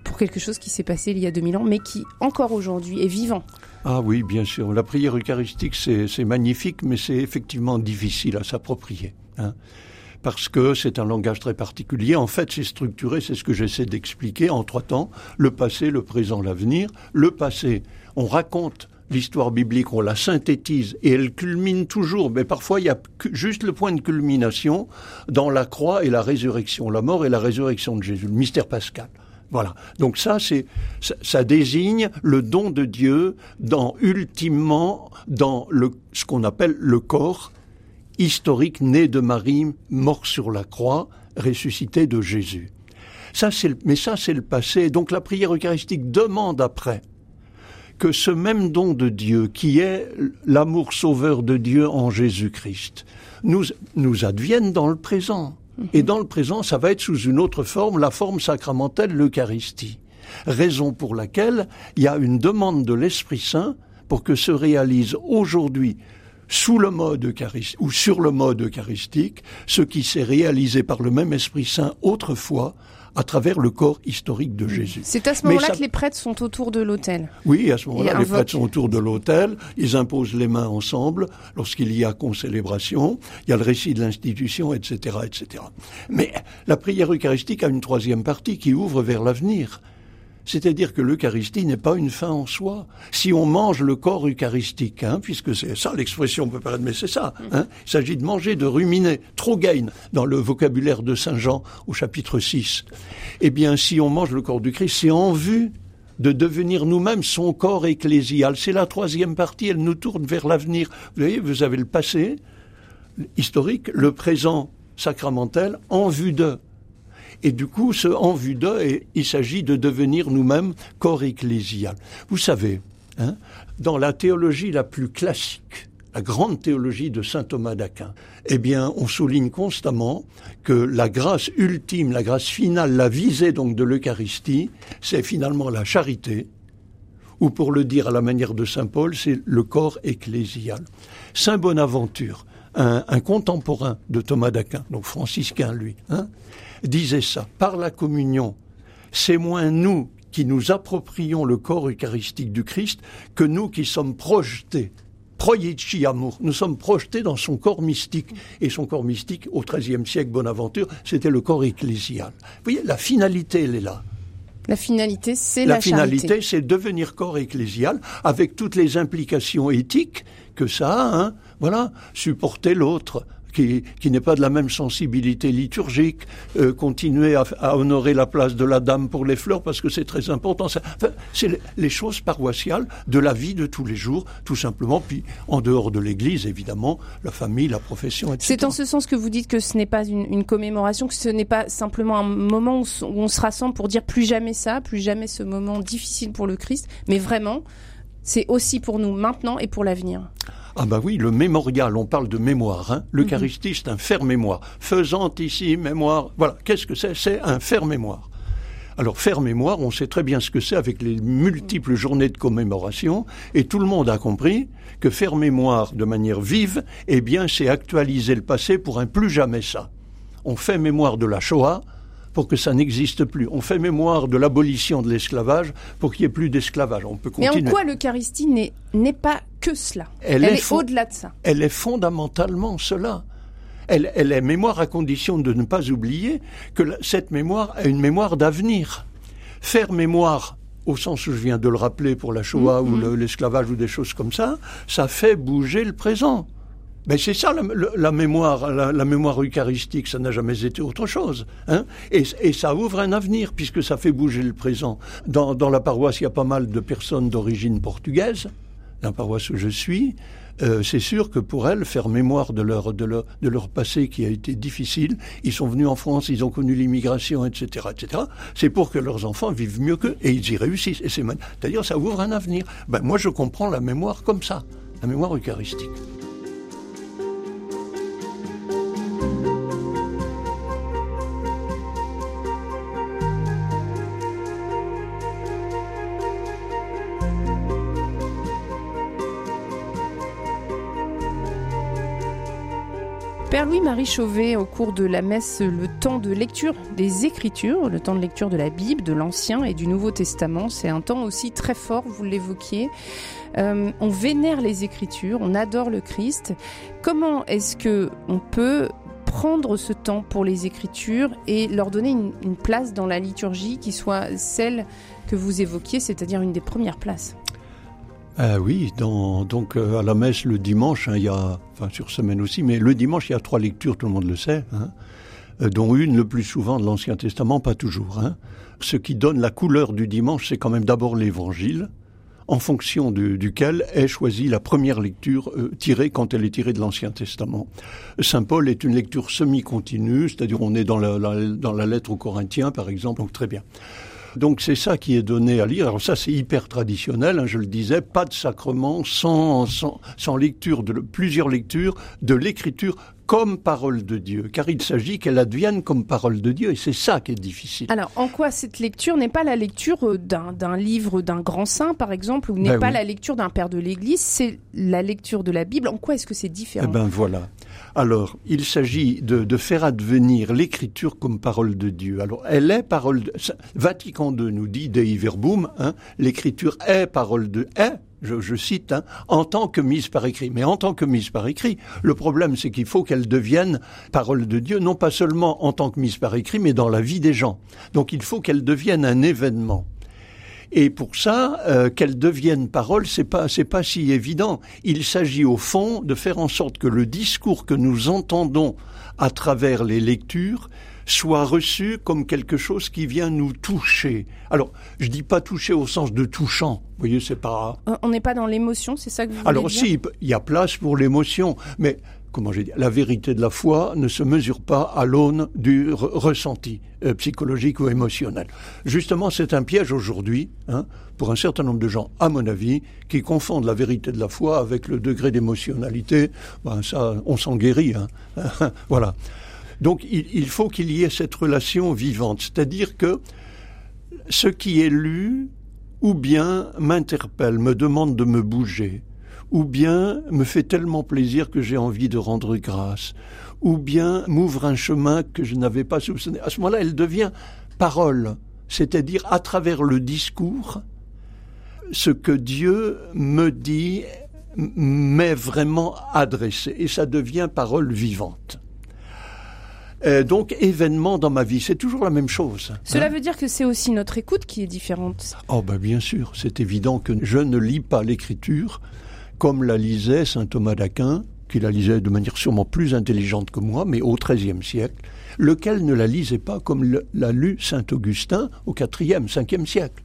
pour quelque chose qui s'est passé il y a 2000 ans, mais qui encore aujourd'hui est vivant. Ah oui, bien sûr. La prière eucharistique, c'est magnifique, mais c'est effectivement difficile à s'approprier. Hein parce que c'est un langage très particulier. En fait, c'est structuré, c'est ce que j'essaie d'expliquer en trois temps, le passé, le présent, l'avenir. Le passé, on raconte l'histoire biblique, on la synthétise et elle culmine toujours, mais parfois il y a juste le point de culmination dans la croix et la résurrection, la mort et la résurrection de Jésus, le mystère pascal. Voilà. Donc ça, c'est ça, désigne le don de Dieu dans ultimement dans le ce qu'on appelle le corps historique né de Marie, mort sur la croix, ressuscité de Jésus. Ça, c'est mais ça, c'est le passé. Donc la prière eucharistique demande après que ce même don de Dieu, qui est l'amour sauveur de Dieu en Jésus-Christ, nous, nous advienne dans le présent. Mhm. Et dans le présent, ça va être sous une autre forme, la forme sacramentelle, l'Eucharistie. Raison pour laquelle il y a une demande de l'Esprit Saint pour que se réalise aujourd'hui sous le mode eucharistique ou sur le mode eucharistique ce qui s'est réalisé par le même Esprit Saint autrefois à travers le corps historique de Jésus. C'est à ce moment-là que les prêtres sont autour de l'autel. Oui, à ce moment-là, les prêtres sont autour de l'autel. Ils imposent les mains ensemble lorsqu'il y a concélébration. Il y a le récit de l'institution, etc., etc. Mais la prière eucharistique a une troisième partie qui ouvre vers l'avenir. C'est-à-dire que l'Eucharistie n'est pas une fin en soi. Si on mange le corps eucharistique, hein, puisque c'est ça l'expression, on peut pas mais c'est ça. Hein, il s'agit de manger, de ruminer, trop gain dans le vocabulaire de Saint Jean au chapitre 6. Eh bien, si on mange le corps du Christ, c'est en vue de devenir nous-mêmes son corps ecclésial. C'est la troisième partie, elle nous tourne vers l'avenir. Vous voyez, vous avez le passé historique, le présent sacramentel en vue de. Et du coup, ce en vue d'eux, il s'agit de devenir nous-mêmes corps ecclésial. Vous savez, hein, dans la théologie la plus classique, la grande théologie de saint Thomas d'Aquin, eh bien, on souligne constamment que la grâce ultime, la grâce finale, la visée donc de l'Eucharistie, c'est finalement la charité, ou pour le dire à la manière de saint Paul, c'est le corps ecclésial. Saint Bonaventure, un, contemporain de Thomas d'Aquin, donc franciscain lui, hein, disait ça. Par la communion, c'est moins nous qui nous approprions le corps eucharistique du Christ que nous qui sommes projetés proieci amour. Nous sommes projetés dans son corps mystique. Et son corps mystique, au XIIIe siècle, Bonaventure, c'était le corps ecclésial. Vous voyez, la finalité, elle est là. La finalité, c'est la, la finalité, c'est devenir corps ecclésial avec toutes les implications éthiques que ça a. Hein. Voilà, supporter l'autre, qui, n'est pas de la même sensibilité liturgique, euh, continuer à, honorer la place de la dame pour les fleurs parce que c'est très important. c'est les choses paroissiales de la vie de tous les jours, tout simplement. Puis en dehors de l'Église, évidemment, la famille, la profession, etc. C'est en ce sens que vous dites que ce n'est pas une, commémoration, que ce n'est pas simplement un moment où on se rassemble pour dire plus jamais ça, plus jamais ce moment difficile pour le Christ, mais vraiment, c'est aussi pour nous maintenant et pour l'avenir. Ah bah oui, le mémorial, on parle de mémoire. Hein. L'Eucharistie, c'est un faire-mémoire. Faisant ici mémoire. Voilà, qu'est-ce que c'est? C'est un faire-mémoire. Alors faire mémoire, on sait très bien ce que c'est avec les multiples journées de commémoration, et tout le monde a compris que faire mémoire de manière vive, eh bien c'est actualiser le passé pour un plus jamais ça. On fait mémoire de la Shoah, pour que ça n'existe plus. On fait mémoire de l'abolition de l'esclavage pour qu'il n'y ait plus d'esclavage. On peut continuer. Mais en quoi l'Eucharistie n'est pas que cela Elle, est, au-delà de ça. Elle est fondamentalement cela. Elle, elle, est mémoire à condition de ne pas oublier que cette mémoire est une mémoire d'avenir. Faire mémoire au sens où je viens de le rappeler pour la Shoah ou mm-hmm. l'esclavage ou des choses comme ça, ça fait bouger le présent. Mais c'est ça la, mémoire, la, mémoire eucharistique, ça n'a jamais été autre chose. Hein et, et, ça ouvre un avenir puisque ça fait bouger le présent. Dans, dans la paroisse, il y a pas mal de personnes d'origine portugaise. La paroisse où je suis, euh, c'est sûr que pour elles, faire mémoire de leur, passé qui a été difficile, ils sont venus en France, ils ont connu l'immigration, etc., etc. C'est pour que leurs enfants vivent mieux qu'eux et ils y réussissent. Et c'est c'est-à-dire ça ouvre un avenir. Ben moi, je comprends la mémoire comme ça, la mémoire eucharistique. Père Louis-Marie Chauvet, au cours de la messe, le temps de lecture des Écritures, le temps de lecture de la Bible, de l'Ancien et du Nouveau Testament, c'est un temps aussi très fort, vous l'évoquiez. Euh, on vénère les Écritures, on adore le Christ. Comment est-ce que on peut prendre ce temps pour les Écritures et leur donner une, une place dans la liturgie qui soit celle que vous évoquiez, c'est-à-dire une des premières places? Ah oui, dans, donc euh, à la messe le dimanche, hein, il y a, enfin sur semaine aussi, mais le dimanche il y a trois lectures, tout le monde le sait, hein, euh, dont une le plus souvent de l'Ancien Testament, pas toujours. Hein. Ce qui donne la couleur du dimanche, c'est quand même d'abord l'Évangile, en fonction de, duquel est choisie la première lecture euh, tirée quand elle est tirée de l'Ancien Testament. Saint Paul est une lecture semi-continue, c'est-à-dire on est dans la, la, dans la lettre aux Corinthiens, par exemple, donc très bien. Donc c'est ça qui est donné à lire. Alors ça c'est hyper traditionnel, hein, je le disais, pas de sacrement sans, sans, sans lecture, de plusieurs lectures de l'écriture comme parole de Dieu, car il s'agit qu'elle advienne comme parole de Dieu, et c'est ça qui est difficile. Alors, en quoi cette lecture n'est pas la lecture euh, d'un livre d'un grand saint, par exemple, ou n'est ben pas oui. la lecture d'un père de l'Église, c'est la lecture de la Bible. En quoi est-ce que c'est différent? Eh ben voilà. Alors, il s'agit de, de, faire advenir l'écriture comme parole de Dieu. Alors, elle est parole de... Vatican II nous dit, Dei Verbum, hein, l'écriture est parole de... est je, je cite, hein, en tant que mise par écrit. Mais en tant que mise par écrit, le problème c'est qu'il faut qu'elle devienne parole de Dieu, non pas seulement en tant que mise par écrit, mais dans la vie des gens. Donc il faut qu'elle devienne un événement. Et pour ça, euh, qu'elle devienne parole, c'est pas c'est pas si évident. Il s'agit au fond de faire en sorte que le discours que nous entendons à travers les lectures soit reçu comme quelque chose qui vient nous toucher. Alors, je dis pas toucher au sens de touchant. Vous voyez, c'est pas. On n'est pas dans l'émotion, c'est ça que vous voulez Alors, dire si, il y a place pour l'émotion, mais comment j'ai dit, la vérité de la foi ne se mesure pas à l'aune du re ressenti euh, psychologique ou émotionnel. Justement, c'est un piège aujourd'hui hein, pour un certain nombre de gens, à mon avis, qui confondent la vérité de la foi avec le degré d'émotionnalité. Ben, ça, on s'en guérit. Hein. voilà. Donc il faut qu'il y ait cette relation vivante, c'est-à-dire que ce qui est lu ou bien m'interpelle, me demande de me bouger, ou bien me fait tellement plaisir que j'ai envie de rendre grâce, ou bien m'ouvre un chemin que je n'avais pas soupçonné. À ce moment-là, elle devient parole, c'est-à-dire à travers le discours, ce que Dieu me dit m'est vraiment adressé, et ça devient parole vivante. Euh, donc événement dans ma vie, c'est toujours la même chose. Cela hein veut dire que c'est aussi notre écoute qui est différente. Oh ben bien sûr, c'est évident que je ne lis pas l'écriture comme la lisait saint Thomas d'Aquin, qui la lisait de manière sûrement plus intelligente que moi, mais au XIIIe siècle, lequel ne la lisait pas comme l'a lu saint Augustin au IVe, Ve siècle.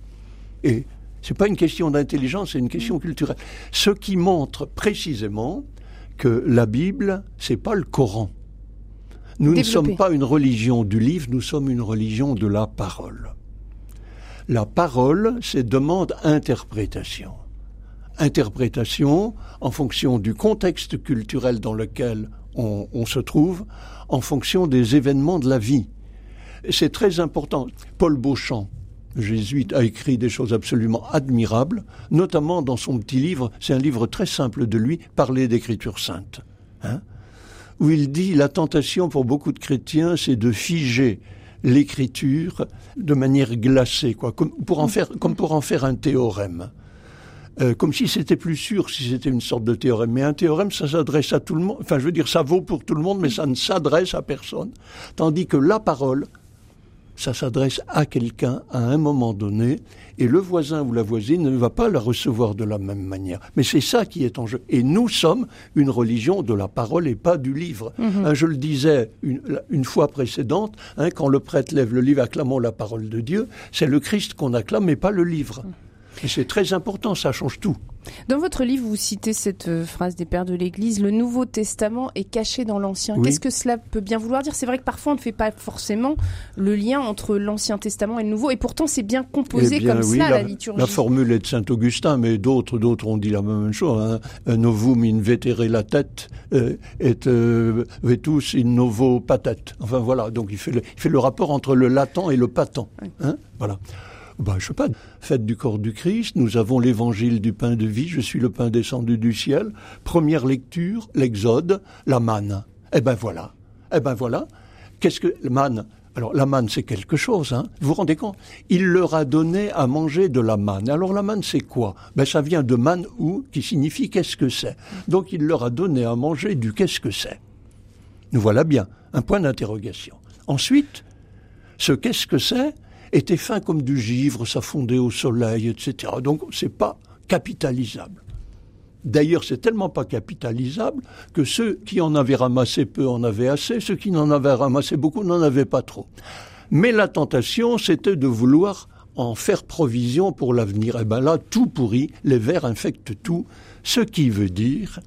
Et c'est pas une question d'intelligence, c'est une question culturelle. Ce qui montre précisément que la Bible, c'est pas le Coran. Nous Développer. ne sommes pas une religion du livre, nous sommes une religion de la parole. La parole, c'est demande interprétation. Interprétation en fonction du contexte culturel dans lequel on, se trouve, en fonction des événements de la vie. C'est très important. Paul Beauchamp, jésuite, a écrit des choses absolument admirables, notamment dans son petit livre, c'est un livre très simple de lui, Parler d'écriture sainte. Hein où il dit la tentation pour beaucoup de chrétiens, c'est de figer l'écriture de manière glacée, quoi, comme pour en faire un théorème. Euh, comme si c'était plus sûr si c'était une sorte de théorème. Mais un théorème, ça s'adresse à tout le monde. Enfin, je veux dire, ça vaut pour tout le monde, mais ça ne s'adresse à personne. Tandis que la parole, ça s'adresse à quelqu'un à un moment donné, et le voisin ou la voisine ne va pas la recevoir de la même manière. Mais c'est ça qui est en jeu. Et nous sommes une religion de la parole et pas du livre. -hmm. hein, je le disais une, une fois précédente, hein, quand le prêtre lève le livre acclamant la parole de Dieu, c'est le Christ qu'on acclame, mais pas le livre. Et c'est très important, ça change tout. Dans votre livre, vous citez cette euh, phrase des pères de l'Église, le Nouveau Testament est caché dans l'Ancien. Oui. Qu'est-ce que cela peut bien vouloir dire? C'est vrai que parfois on ne fait pas forcément le lien entre l'Ancien Testament et le Nouveau, et pourtant c'est bien composé eh bien, comme oui, cela la, la liturgie. La formule est de Saint Augustin, mais d'autres d'autres ont dit la même chose. Hein. Novum in vetere la tête euh, et euh, vetus in novo patet. Enfin voilà, donc il fait, le, il fait le rapport entre le latent et le patent. Hein voilà ben, je sais pas, fête du corps du Christ, nous avons l'évangile du pain de vie, je suis le pain descendu du ciel, première lecture, l'exode, la manne. Eh ben voilà. Eh ben voilà. Qu'est-ce que la manne? Alors la manne, c'est quelque chose, hein vous vous rendez compte? Il leur a donné à manger de la manne. Alors la manne, c'est quoi? Ben ça vient de man ou, qui signifie qu'est-ce que c'est. Donc il leur a donné à manger du qu'est-ce que c'est. Nous voilà bien, un point d'interrogation. Ensuite, ce qu'est-ce que c'est? Était fin comme du givre, ça fondait au soleil, etc. Donc c'est pas capitalisable. D'ailleurs, c'est tellement pas capitalisable que ceux qui en avaient ramassé peu en avaient assez, ceux qui n'en avaient ramassé beaucoup n'en avaient pas trop. Mais la tentation, c'était de vouloir en faire provision pour l'avenir. Et eh ben là, tout pourrit, les vers infectent tout, ce qui veut dire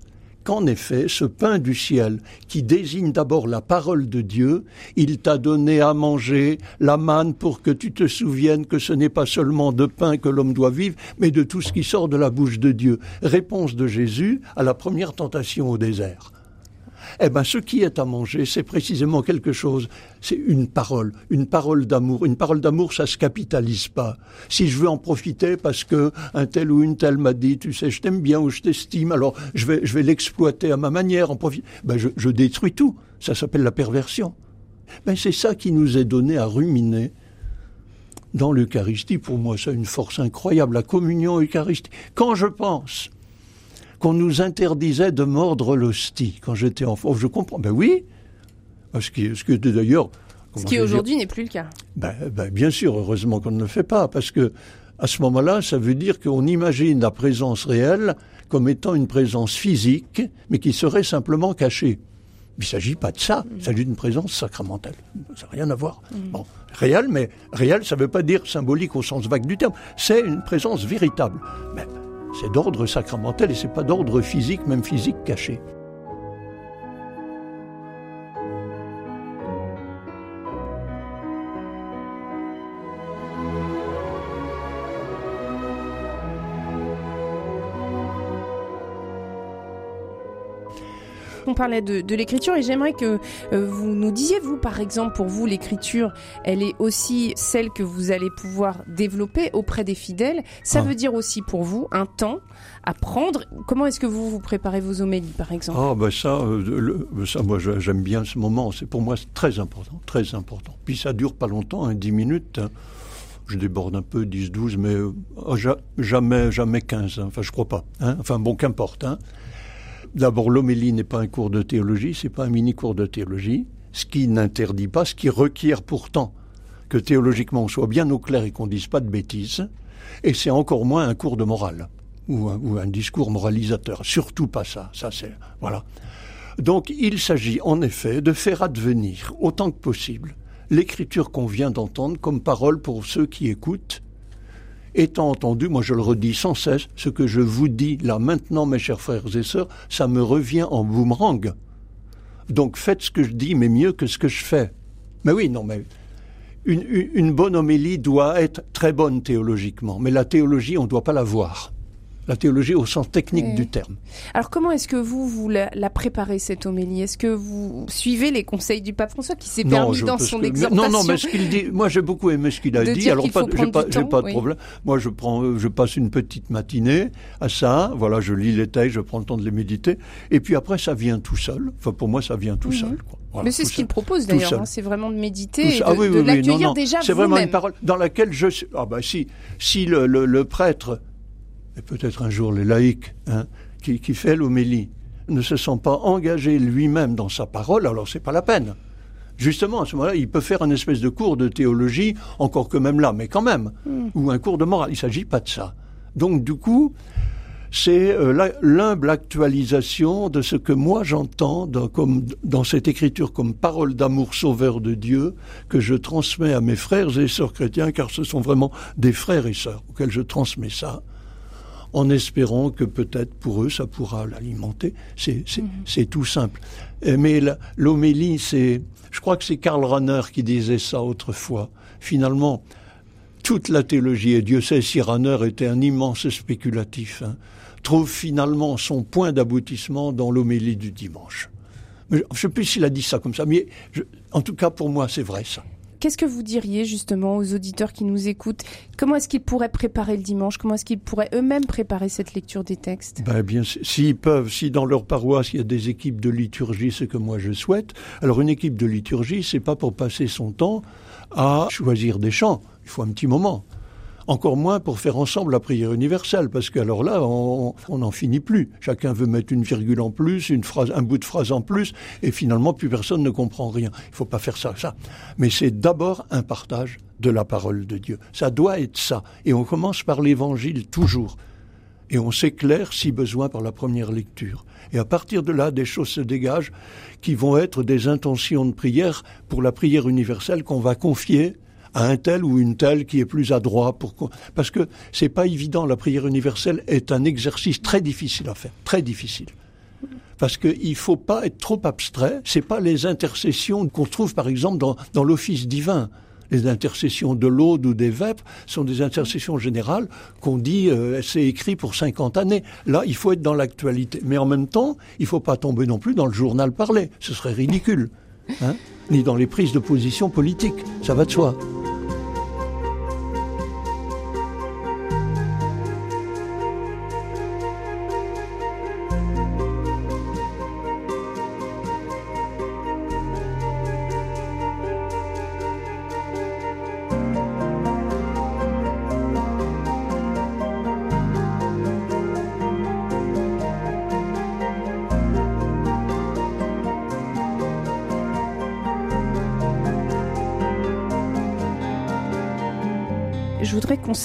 qu'en effet, ce pain du ciel, qui désigne d'abord la parole de Dieu, il t'a donné à manger la manne pour que tu te souviennes que ce n'est pas seulement de pain que l'homme doit vivre, mais de tout ce qui sort de la bouche de Dieu. Réponse de Jésus à la première tentation au désert. Eh bien, ce qui est à manger, c'est précisément quelque chose. C'est une parole, une parole d'amour. Une parole d'amour, ça se capitalise pas. Si je veux en profiter parce que un tel ou une telle m'a dit, tu sais, je t'aime bien ou je t'estime, alors je vais, je vais l'exploiter à ma manière, en profiter. Ben, je, détruis tout. Ça s'appelle la perversion. Ben, c'est ça qui nous est donné à ruminer dans l'Eucharistie. Pour moi, a une force incroyable, la communion eucharistique. Quand je pense qu'on nous interdisait de mordre l'hostie quand j'étais enfant. Je comprends. Ben oui. Ce qui, ce qui était d'ailleurs. Ce qui aujourd'hui n'est plus le cas. Ben, ben, bien sûr, heureusement qu'on ne le fait pas, parce que à ce moment-là, ça veut dire qu'on imagine la présence réelle comme étant une présence physique, mais qui serait simplement cachée. Il ne s'agit pas de ça, il s'agit d'une présence sacramentelle. Ça n'a rien à voir. Mm. Bon, réel, mais réel, ça ne veut pas dire symbolique au sens vague du terme. C'est une présence véritable. Mais c'est d'ordre sacramentel et c'est pas d'ordre physique, même physique caché. On parlait de, l'écriture et j'aimerais que euh, vous nous disiez, vous, par exemple, pour vous, l'écriture, elle est aussi celle que vous allez pouvoir développer auprès des fidèles. Ça ah. veut dire aussi pour vous un temps à prendre. Comment est-ce que vous vous préparez vos homélies, par exemple? Ah, ben ça, euh, ça, moi, j'aime bien ce moment. C'est pour moi très important, très important. Puis ça dure pas longtemps, hein, 10 minutes. Hein. je déborde un peu, 10, 12, mais euh, jamais, jamais 15. Hein. Enfin, je crois pas. Hein. Enfin, bon, qu'importe. Hein. D'abord, l'homélie n'est pas un cours de théologie, c'est pas un mini cours de théologie, ce qui n'interdit pas, ce qui requiert pourtant que théologiquement on soit bien au clair et qu'on dise pas de bêtises, et c'est encore moins un cours de morale ou un, discours moralisateur. Surtout pas ça. Ça c'est voilà. Donc il s'agit en effet de faire advenir autant que possible l'écriture qu'on vient d'entendre comme parole pour ceux qui écoutent Étant entendu, moi je le redis sans cesse, ce que je vous dis là maintenant, mes chers frères et sœurs, ça me revient en boomerang. Donc faites ce que je dis, mais mieux que ce que je fais. Mais oui, non, mais une, une bonne homélie doit être très bonne théologiquement, mais la théologie, on ne doit pas la voir la théologie au sens technique du terme. Alors comment est-ce que vous, vous la, préparez cette homélie? Est-ce que vous suivez les conseils du pape François qui s'est permis dans son exhortation Non, non, mais ce qu'il dit, moi j'ai beaucoup aimé ce qu'il a dit. Alors pas, j'ai pas, pas de problème. Moi je prends, je passe une petite matinée à ça. Voilà, je lis les textes, je prends le temps de les méditer, et puis après ça vient tout seul. Enfin pour moi ça vient tout mhm. seul. mais c'est ce qu'il propose d'ailleurs, hein. c'est vraiment de méditer, et de, ah, oui, oui, l'accueillir déjà C'est vraiment une parole dans laquelle je. Ah bah si, si le, le prêtre et peut-être un jour les laïcs, hein, qui, qui fait l'homélie, ne se sent pas engagé lui-même dans sa parole, alors c'est pas la peine. Justement, à ce moment-là, il peut faire un espèce de cours de théologie, encore que même là, mais quand même, hmm. ou un cours de morale. Il ne s'agit pas de ça. Donc, du coup, c'est euh, l'humble actualisation de ce que moi j'entends dans, comme, dans cette écriture comme parole d'amour sauveur de Dieu que je transmets à mes frères et sœurs chrétiens, car ce sont vraiment des frères et sœurs auxquels je transmets ça en espérant que peut-être pour eux ça pourra l'alimenter. C'est mhm. tout simple. Mais l'homélie, c'est, je crois que c'est Karl Rahner qui disait ça autrefois. Finalement, toute la théologie, et Dieu sait si Rahner était un immense spéculatif, hein, trouve finalement son point d'aboutissement dans l'homélie du dimanche. je ne sais plus s'il a dit ça comme ça, mais en tout cas pour moi c'est vrai ça. Qu'est-ce que vous diriez justement aux auditeurs qui nous écoutent? Comment est-ce qu'ils pourraient préparer le dimanche? Comment est-ce qu'ils pourraient eux-mêmes préparer cette lecture des textes? Ben bien, s'ils peuvent, si dans leur paroisse il y a des équipes de liturgie, c'est que moi je souhaite. Alors une équipe de liturgie, c'est pas pour passer son temps à choisir des chants. Il faut un petit moment. Encore moins pour faire ensemble la prière universelle, parce que alors là, on n'en finit plus. Chacun veut mettre une virgule en plus, une phrase, un bout de phrase en plus, et finalement, plus personne ne comprend rien. Il faut pas faire ça. Mais c'est d'abord un partage de la parole de Dieu. Ça doit être ça. Et on commence par l'évangile toujours. Et on s'éclaire, si besoin, par la première lecture. Et à partir de là, des choses se dégagent qui vont être des intentions de prière pour la prière universelle qu'on va confier à un tel ou une telle qui est plus adroit parce que c'est pas évident la prière universelle est un exercice très difficile à faire très difficile parce qu'il faut pas être trop abstrait c'est pas les intercessions qu'on trouve par exemple dans, dans l'office divin les intercessions de l'Aude ou des Vêpres sont des intercessions générales qu'on dit euh, c'est écrit pour 50 années. Là, il faut être dans l'actualité. Mais en même temps, il ne faut pas tomber non plus dans le journal parlé. Ce serait ridicule. Hein Ni dans les prises de position politiques. Ça va de soi.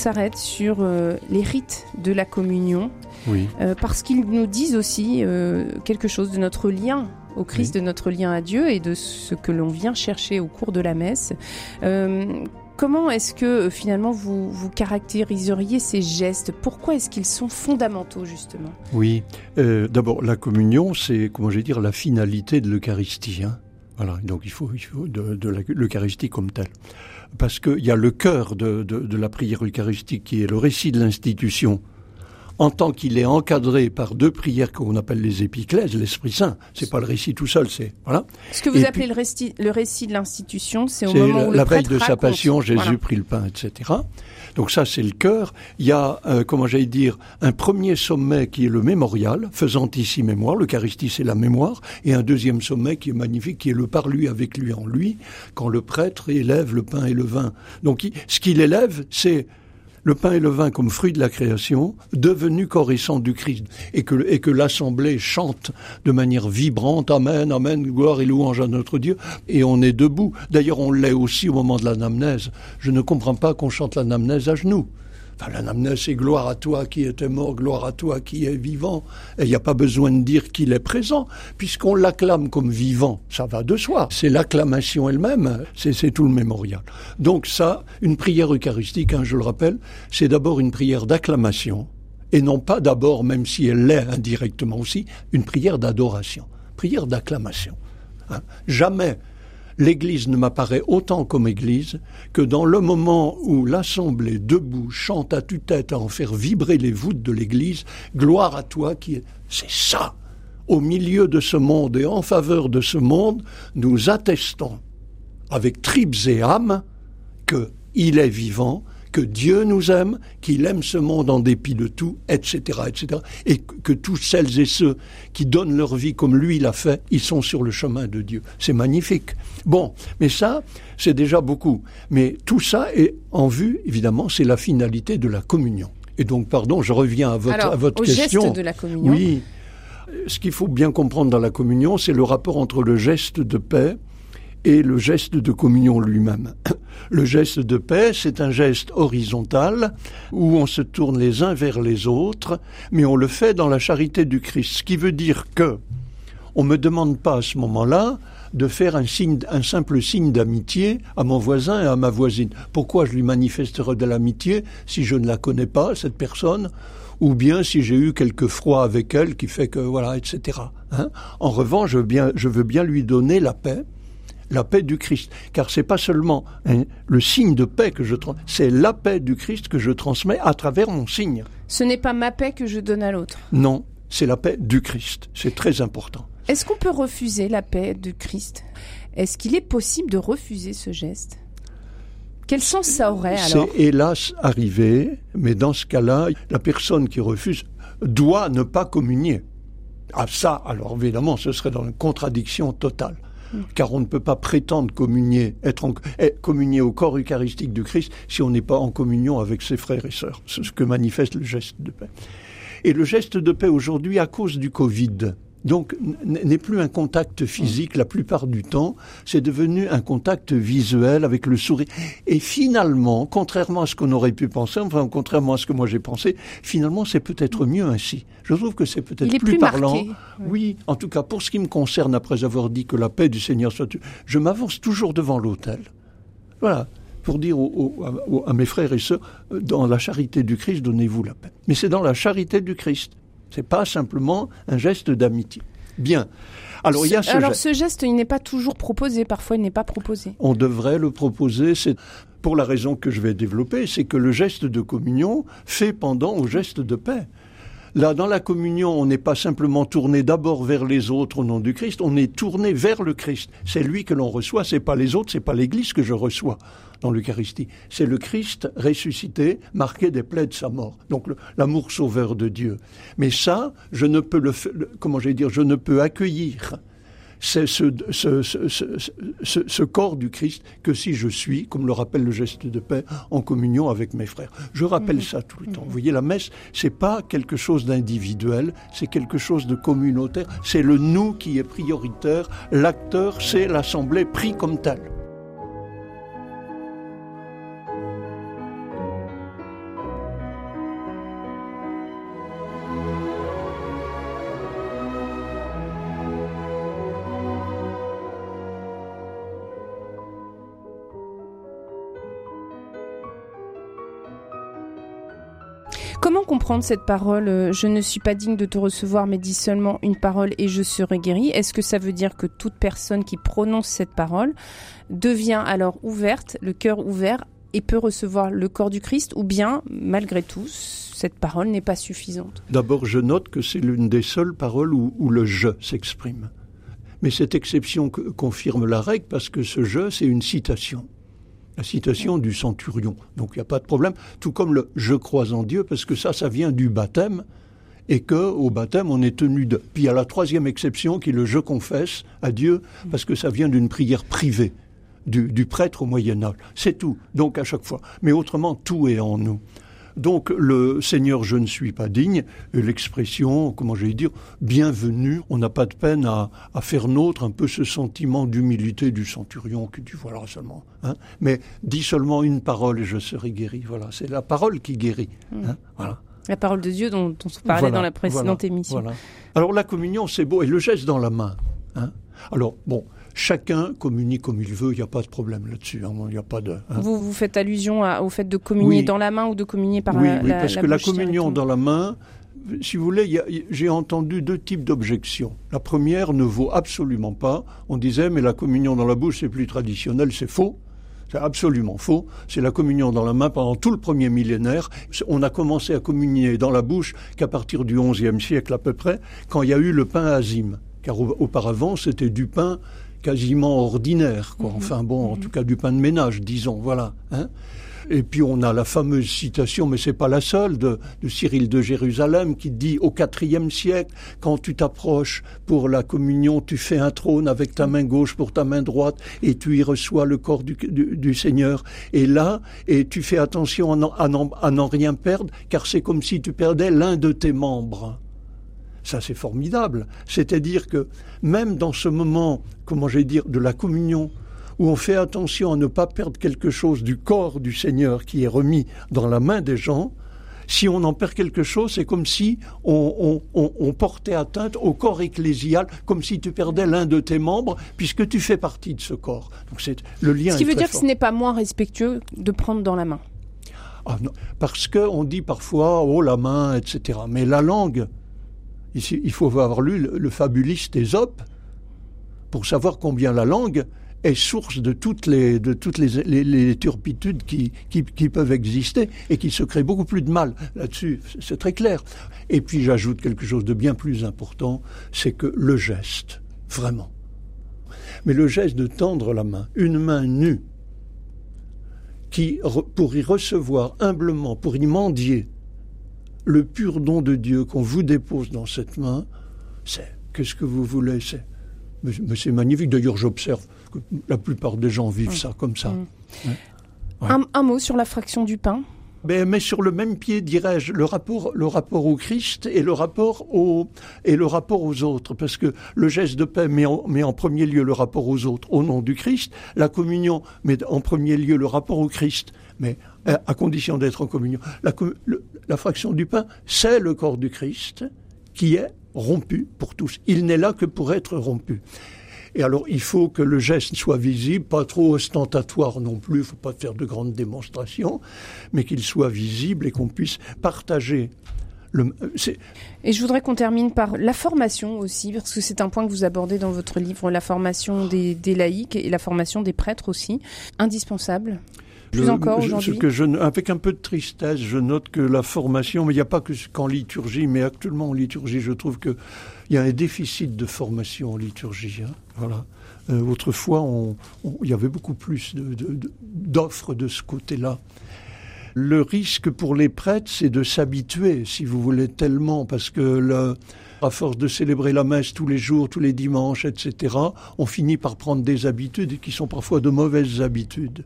S'arrête sur euh, les rites de la communion, oui. euh, parce qu'ils nous disent aussi euh, quelque chose de notre lien au Christ, Oui. de notre lien à Dieu et de ce que l'on vient chercher au cours de la messe. Comment est-ce que finalement vous, vous caractériseriez ces gestes? Pourquoi est-ce qu'ils sont fondamentaux justement? Oui. D'abord, la communion, c'est, comment je vais dire, la finalité de l'Eucharistie. Hein voilà, donc il faut, il faut de, l'Eucharistie comme telle. Parce qu'il y a le cœur de, de, de la prière eucharistique qui est le récit de l'institution. En tant qu'il est encadré par deux prières qu'on appelle les épiclèses, l'Esprit Saint. C'est pas le récit tout seul, c'est voilà. Ce que vous Et appelez le, récit, le récit de l'institution, c'est au moment la, où la le veille prêtre de sa passion, Jésus Voilà. prit le pain, etc. Donc ça, c'est le cœur. Il y a, euh, comment j'allais dire, un premier sommet qui est le mémorial, faisant ici mémoire. L'Eucharistie, c'est la mémoire. Et un deuxième sommet qui est magnifique, qui est le par lui, avec lui, en lui, quand le prêtre élève le pain et le vin. Donc, ce qu'il élève, c'est le pain et le vin comme fruit de la création, devenu sang du Christ, et que, et l'assemblée chante de manière vibrante, Amen, Amen, gloire et louange à notre Dieu, et on est debout. D'ailleurs, on l'est aussi au moment de l'anamnèse. Je ne comprends pas qu'on chante l'anamnèse à genoux. Enfin, l'anamnèse, c'est gloire à toi qui étais mort, gloire à toi qui est vivant. Et il n'y a pas besoin de dire qu'il est présent, puisqu'on l'acclame comme vivant. Ça va de soi. C'est l'acclamation elle-même, c'est c'est tout le mémorial. Donc ça, une prière eucharistique, hein, je le rappelle, c'est d'abord une prière d'acclamation, et non pas d'abord, même si elle l'est indirectement aussi, une prière d'adoration, prière d'acclamation. hein. Jamais l'Église ne m'apparaît autant comme Église que dans le moment où l'Assemblée debout chante à tue-tête à en faire vibrer les voûtes de l'Église, gloire à toi qui est... C'est ça. Au milieu de ce monde et en faveur de ce monde, nous attestons avec tripes et âmes que il est vivant, que Dieu nous aime, qu'il aime ce monde en dépit de tout, etc., etc., et que tous celles et ceux qui donnent leur vie comme lui l'a fait, ils sont sur le chemin de Dieu. C'est magnifique. Bon, mais ça, c'est déjà beaucoup. Mais tout ça est en vue, évidemment, c'est la finalité de la communion. Et donc, pardon, je reviens à votre, Alors, à votre au question. geste de la communion. Oui. Ce qu'il faut bien comprendre dans la communion, c'est le rapport entre le geste de paix et le geste de communion lui-même. Le geste de paix, c'est un geste horizontal où on se tourne les uns vers les autres, mais on le fait dans la charité du Christ. Ce qui veut dire que on me demande pas à ce moment-là de faire un signe, un simple signe d'amitié à mon voisin et à ma voisine. Pourquoi je lui manifesterai de l'amitié si je ne la connais pas, cette personne, ou bien si j'ai eu quelque froid avec elle qui fait que voilà, etc. hein. en revanche, je veux, bien, je veux bien lui donner la paix, la paix du Christ, car c'est pas seulement hein, le signe de paix que je transmets, c'est la paix du Christ que je transmets à travers mon signe. Ce n'est pas ma paix que je donne à l'autre. Non, c'est la paix du Christ. C'est très important. Est-ce qu'on peut refuser la paix de Christ? Est-ce qu'il est possible de refuser ce geste? Quel sens ça aurait alors? C'est hélas arrivé, mais dans ce cas-là, la personne qui refuse doit ne pas communier. Ah ça, alors évidemment, ce serait dans une contradiction totale. Car on ne peut pas prétendre communier, être en, eh, communier au corps eucharistique du Christ si on n'est pas en communion avec ses frères et sœurs. C'est ce que manifeste le geste de paix. Et le geste de paix aujourd'hui, à cause du Covid, donc n'est plus un contact physique la plupart du temps, c'est devenu un contact visuel avec le sourire. Et finalement, contrairement à ce qu'on aurait pu penser, enfin contrairement à ce que moi j'ai pensé, finalement c'est peut-être mieux ainsi. Je trouve que c'est peut-être plus, parlant. oui. en tout cas pour ce qui me concerne, après avoir dit que la paix du Seigneur soit, je m'avance toujours devant l'autel. Voilà pour dire à mes frères et sœurs, dans la charité du Christ, donnez-vous la paix. Mais c'est dans la charité du Christ. C'est pas simplement un geste d'amitié. Bien. Alors, il y a ce Alors ce geste, il n'est pas toujours proposé. Parfois, il n'est pas proposé. On devrait le proposer. C'est pour la raison que je vais développer, c'est que le geste de communion fait pendant au geste de paix. Là, dans la communion, on n'est pas simplement tourné d'abord vers les autres au nom du Christ, on est tourné vers le Christ. C'est lui que l'on reçoit, c'est pas les autres, c'est pas l'Église que je reçois dans l'Eucharistie. C'est le Christ ressuscité, marqué des plaies de sa mort. Donc l'amour sauveur de Dieu. Mais ça, je ne peux le, comment j'ai dire, je ne peux accueillir c'est ce, ce, corps du Christ que si je suis, comme le rappelle le geste de paix, en communion avec mes frères. Je rappelle mhm. ça tout le temps. Vous voyez, la messe, c'est pas quelque chose d'individuel, c'est quelque chose de communautaire. C'est le nous qui est prioritaire. L'acteur, c'est l'assemblée pris comme tel. Comprendre cette parole euh, Je ne suis pas digne de te recevoir, mais dis seulement une parole et je serai guéri. Est-ce que ça veut dire que toute personne qui prononce cette parole devient alors ouverte, le cœur ouvert, et peut recevoir le corps du Christ, ou bien, malgré tout, cette parole n'est pas suffisante? D'abord, je note que c'est l'une des seules paroles où, où le je s'exprime. Mais cette exception confirme la règle parce que ce je, c'est une citation la citation du centurion. Donc il n'y a pas de problème. Tout comme le je crois en Dieu, parce que ça, ça vient du baptême, et que au baptême, on est tenu de. Puis il y a la troisième exception qui est le je confesse à Dieu, parce que ça vient d'une prière privée du, du prêtre au Moyen Âge. C'est tout. Donc à chaque fois. Mais autrement, tout est en nous. Donc le Seigneur, je ne suis pas digne, l'expression, comment j'allais dire, bienvenue, on n'a pas de peine à, faire nôtre un peu ce sentiment d'humilité du centurion que tu vois là seulement. Hein. Mais dis seulement une parole et je serai guéri. Voilà, c'est la parole qui guérit. Hein. Mmh. Voilà. La parole de Dieu dont, on parlait dans la précédente émission. Alors la communion, c'est beau, et le geste dans la main. Hein. Alors bon, chacun communie comme il veut, il n'y a pas de problème là-dessus. Hein, il a pas de. Hein. Vous, vous faites allusion au fait de communier dans la main ou de communier par oui, la, oui, parce que la communion dans la main, si vous voulez, j'ai entendu deux types d'objections. La première ne vaut absolument pas. On disait, mais la communion dans la bouche, c'est plus traditionnel, c'est faux. C'est absolument faux. C'est la communion dans la main pendant tout le premier millénaire. On a commencé à communier dans la bouche qu'à partir du XIe siècle à peu près, quand il y a eu le pain azime. Car auparavant, c'était du pain quasiment ordinaire, quoi. Mhm. Enfin bon, en mhm. tout cas du pain de ménage, disons, voilà. Hein. Et puis on a la fameuse citation, mais c'est pas la seule, de, Cyril de Jérusalem qui dit au IVe siècle, quand tu t'approches pour la communion, tu fais un trône avec ta main gauche pour ta main droite et tu y reçois le corps du, du, Seigneur. Et là, et tu fais attention à n'en rien perdre, car c'est comme si tu perdais l'un de tes membres. Ça, c'est formidable. C'est-à-dire que même dans ce moment, comment j'ai dire, de la communion, où on fait attention à ne pas perdre quelque chose du corps du Seigneur qui est remis dans la main des gens, si on en perd quelque chose, c'est comme si on, portait atteinte au corps ecclésial, comme si tu perdais l'un de tes membres, puisque tu fais partie de ce corps. Donc c'est le lien. Ce qui veut dire que ce n'est pas moins respectueux de prendre dans la main. Ah non, parce qu'on dit parfois oh la main, etc. Mais la langue, il faut avoir lu le, fabuliste Ésope pour savoir combien la langue est source de toutes les, turpitudes qui, qui, peuvent exister et qui se créent beaucoup plus de mal. Là-dessus, c'est très clair. Et puis j'ajoute quelque chose de bien plus important, c'est que le geste, vraiment. Mais le geste de tendre la main, une main nue, qui, pour y recevoir humblement, pour y mendier, le pur don de Dieu qu'on vous dépose dans cette main, c'est qu'est-ce que vous voulez C'est mais, c'est magnifique. D'ailleurs, j'observe que la plupart des gens vivent ça comme ça. un, mot sur la fraction du pain ben, mais sur le même pied, dirais-je, le rapport, le rapport au Christ et le rapport au, et le rapport aux autres. Parce que le geste de paix met en, met en premier lieu le rapport aux autres au nom du Christ. La communion met en premier lieu le rapport au Christ, mais euh, à condition d'être en communion. La, la fraction du pain, c'est le corps du Christ qui est rompu pour tous. Il n'est là que pour être rompu. Et alors, il faut que le geste soit visible, pas trop ostentatoire non plus, il ne faut pas faire de grandes démonstrations, mais qu'il soit visible et qu'on puisse partager le, et je voudrais qu'on termine par la formation aussi, parce que c'est un point que vous abordez dans votre livre, la formation des, des laïcs et la formation des prêtres aussi, indispensable. Plus encore aujourd'hui. Avec un peu de tristesse, je note que la formation, mais il n'y a pas que qu'en liturgie, mais actuellement en liturgie, je trouve qu'il y a un déficit de formation en liturgie. Hein. Voilà. Euh, autrefois, il y avait beaucoup plus d'offres de, de ce côté-là. Le risque pour les prêtres, c'est de s'habituer, si vous voulez, tellement, parce que le, à force de célébrer la messe tous les jours, tous les dimanches, etc., on finit par prendre des habitudes qui sont parfois de mauvaises habitudes.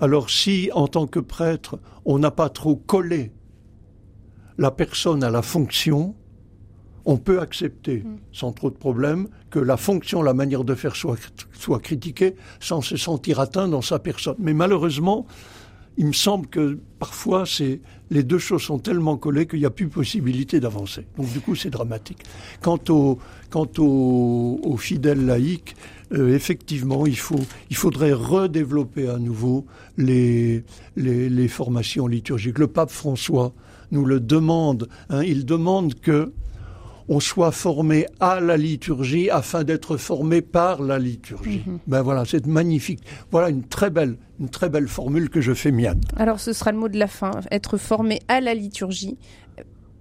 Alors si, en tant que prêtre, on n'a pas trop collé la personne à la fonction, on peut accepter, mm. sans trop de problème, que la fonction, la manière de faire soit, soit critiquée sans se sentir atteint dans sa personne. Mais malheureusement, il me semble que parfois, c'est, les deux choses sont tellement collées qu'il n'y a plus possibilité d'avancer. Donc du coup, c'est dramatique. Quant, au, quant aux fidèles laïcs, euh, effectivement, il, faut, il faudrait redévelopper à nouveau les, les, formations liturgiques. Le pape François nous le demande. Hein, il demande que on soit formé à la liturgie afin d'être formé par la liturgie. Mhm. Ben voilà, c'est magnifique. Voilà une très belle, une très belle formule que je fais mienne. Alors ce sera le mot de la fin, être formé à la liturgie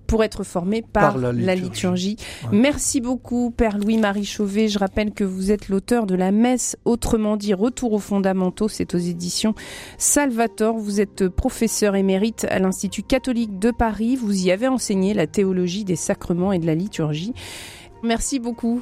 pour être formé par, la liturgie. Merci beaucoup, Père Louis-Marie Chauvet. Je rappelle que vous êtes l'auteur de la messe, autrement dit Retour aux fondamentaux. C'est aux éditions Salvator. Vous êtes professeur émérite à l'Institut catholique de Paris. Vous y avez enseigné la théologie des sacrements et de la liturgie. Merci beaucoup.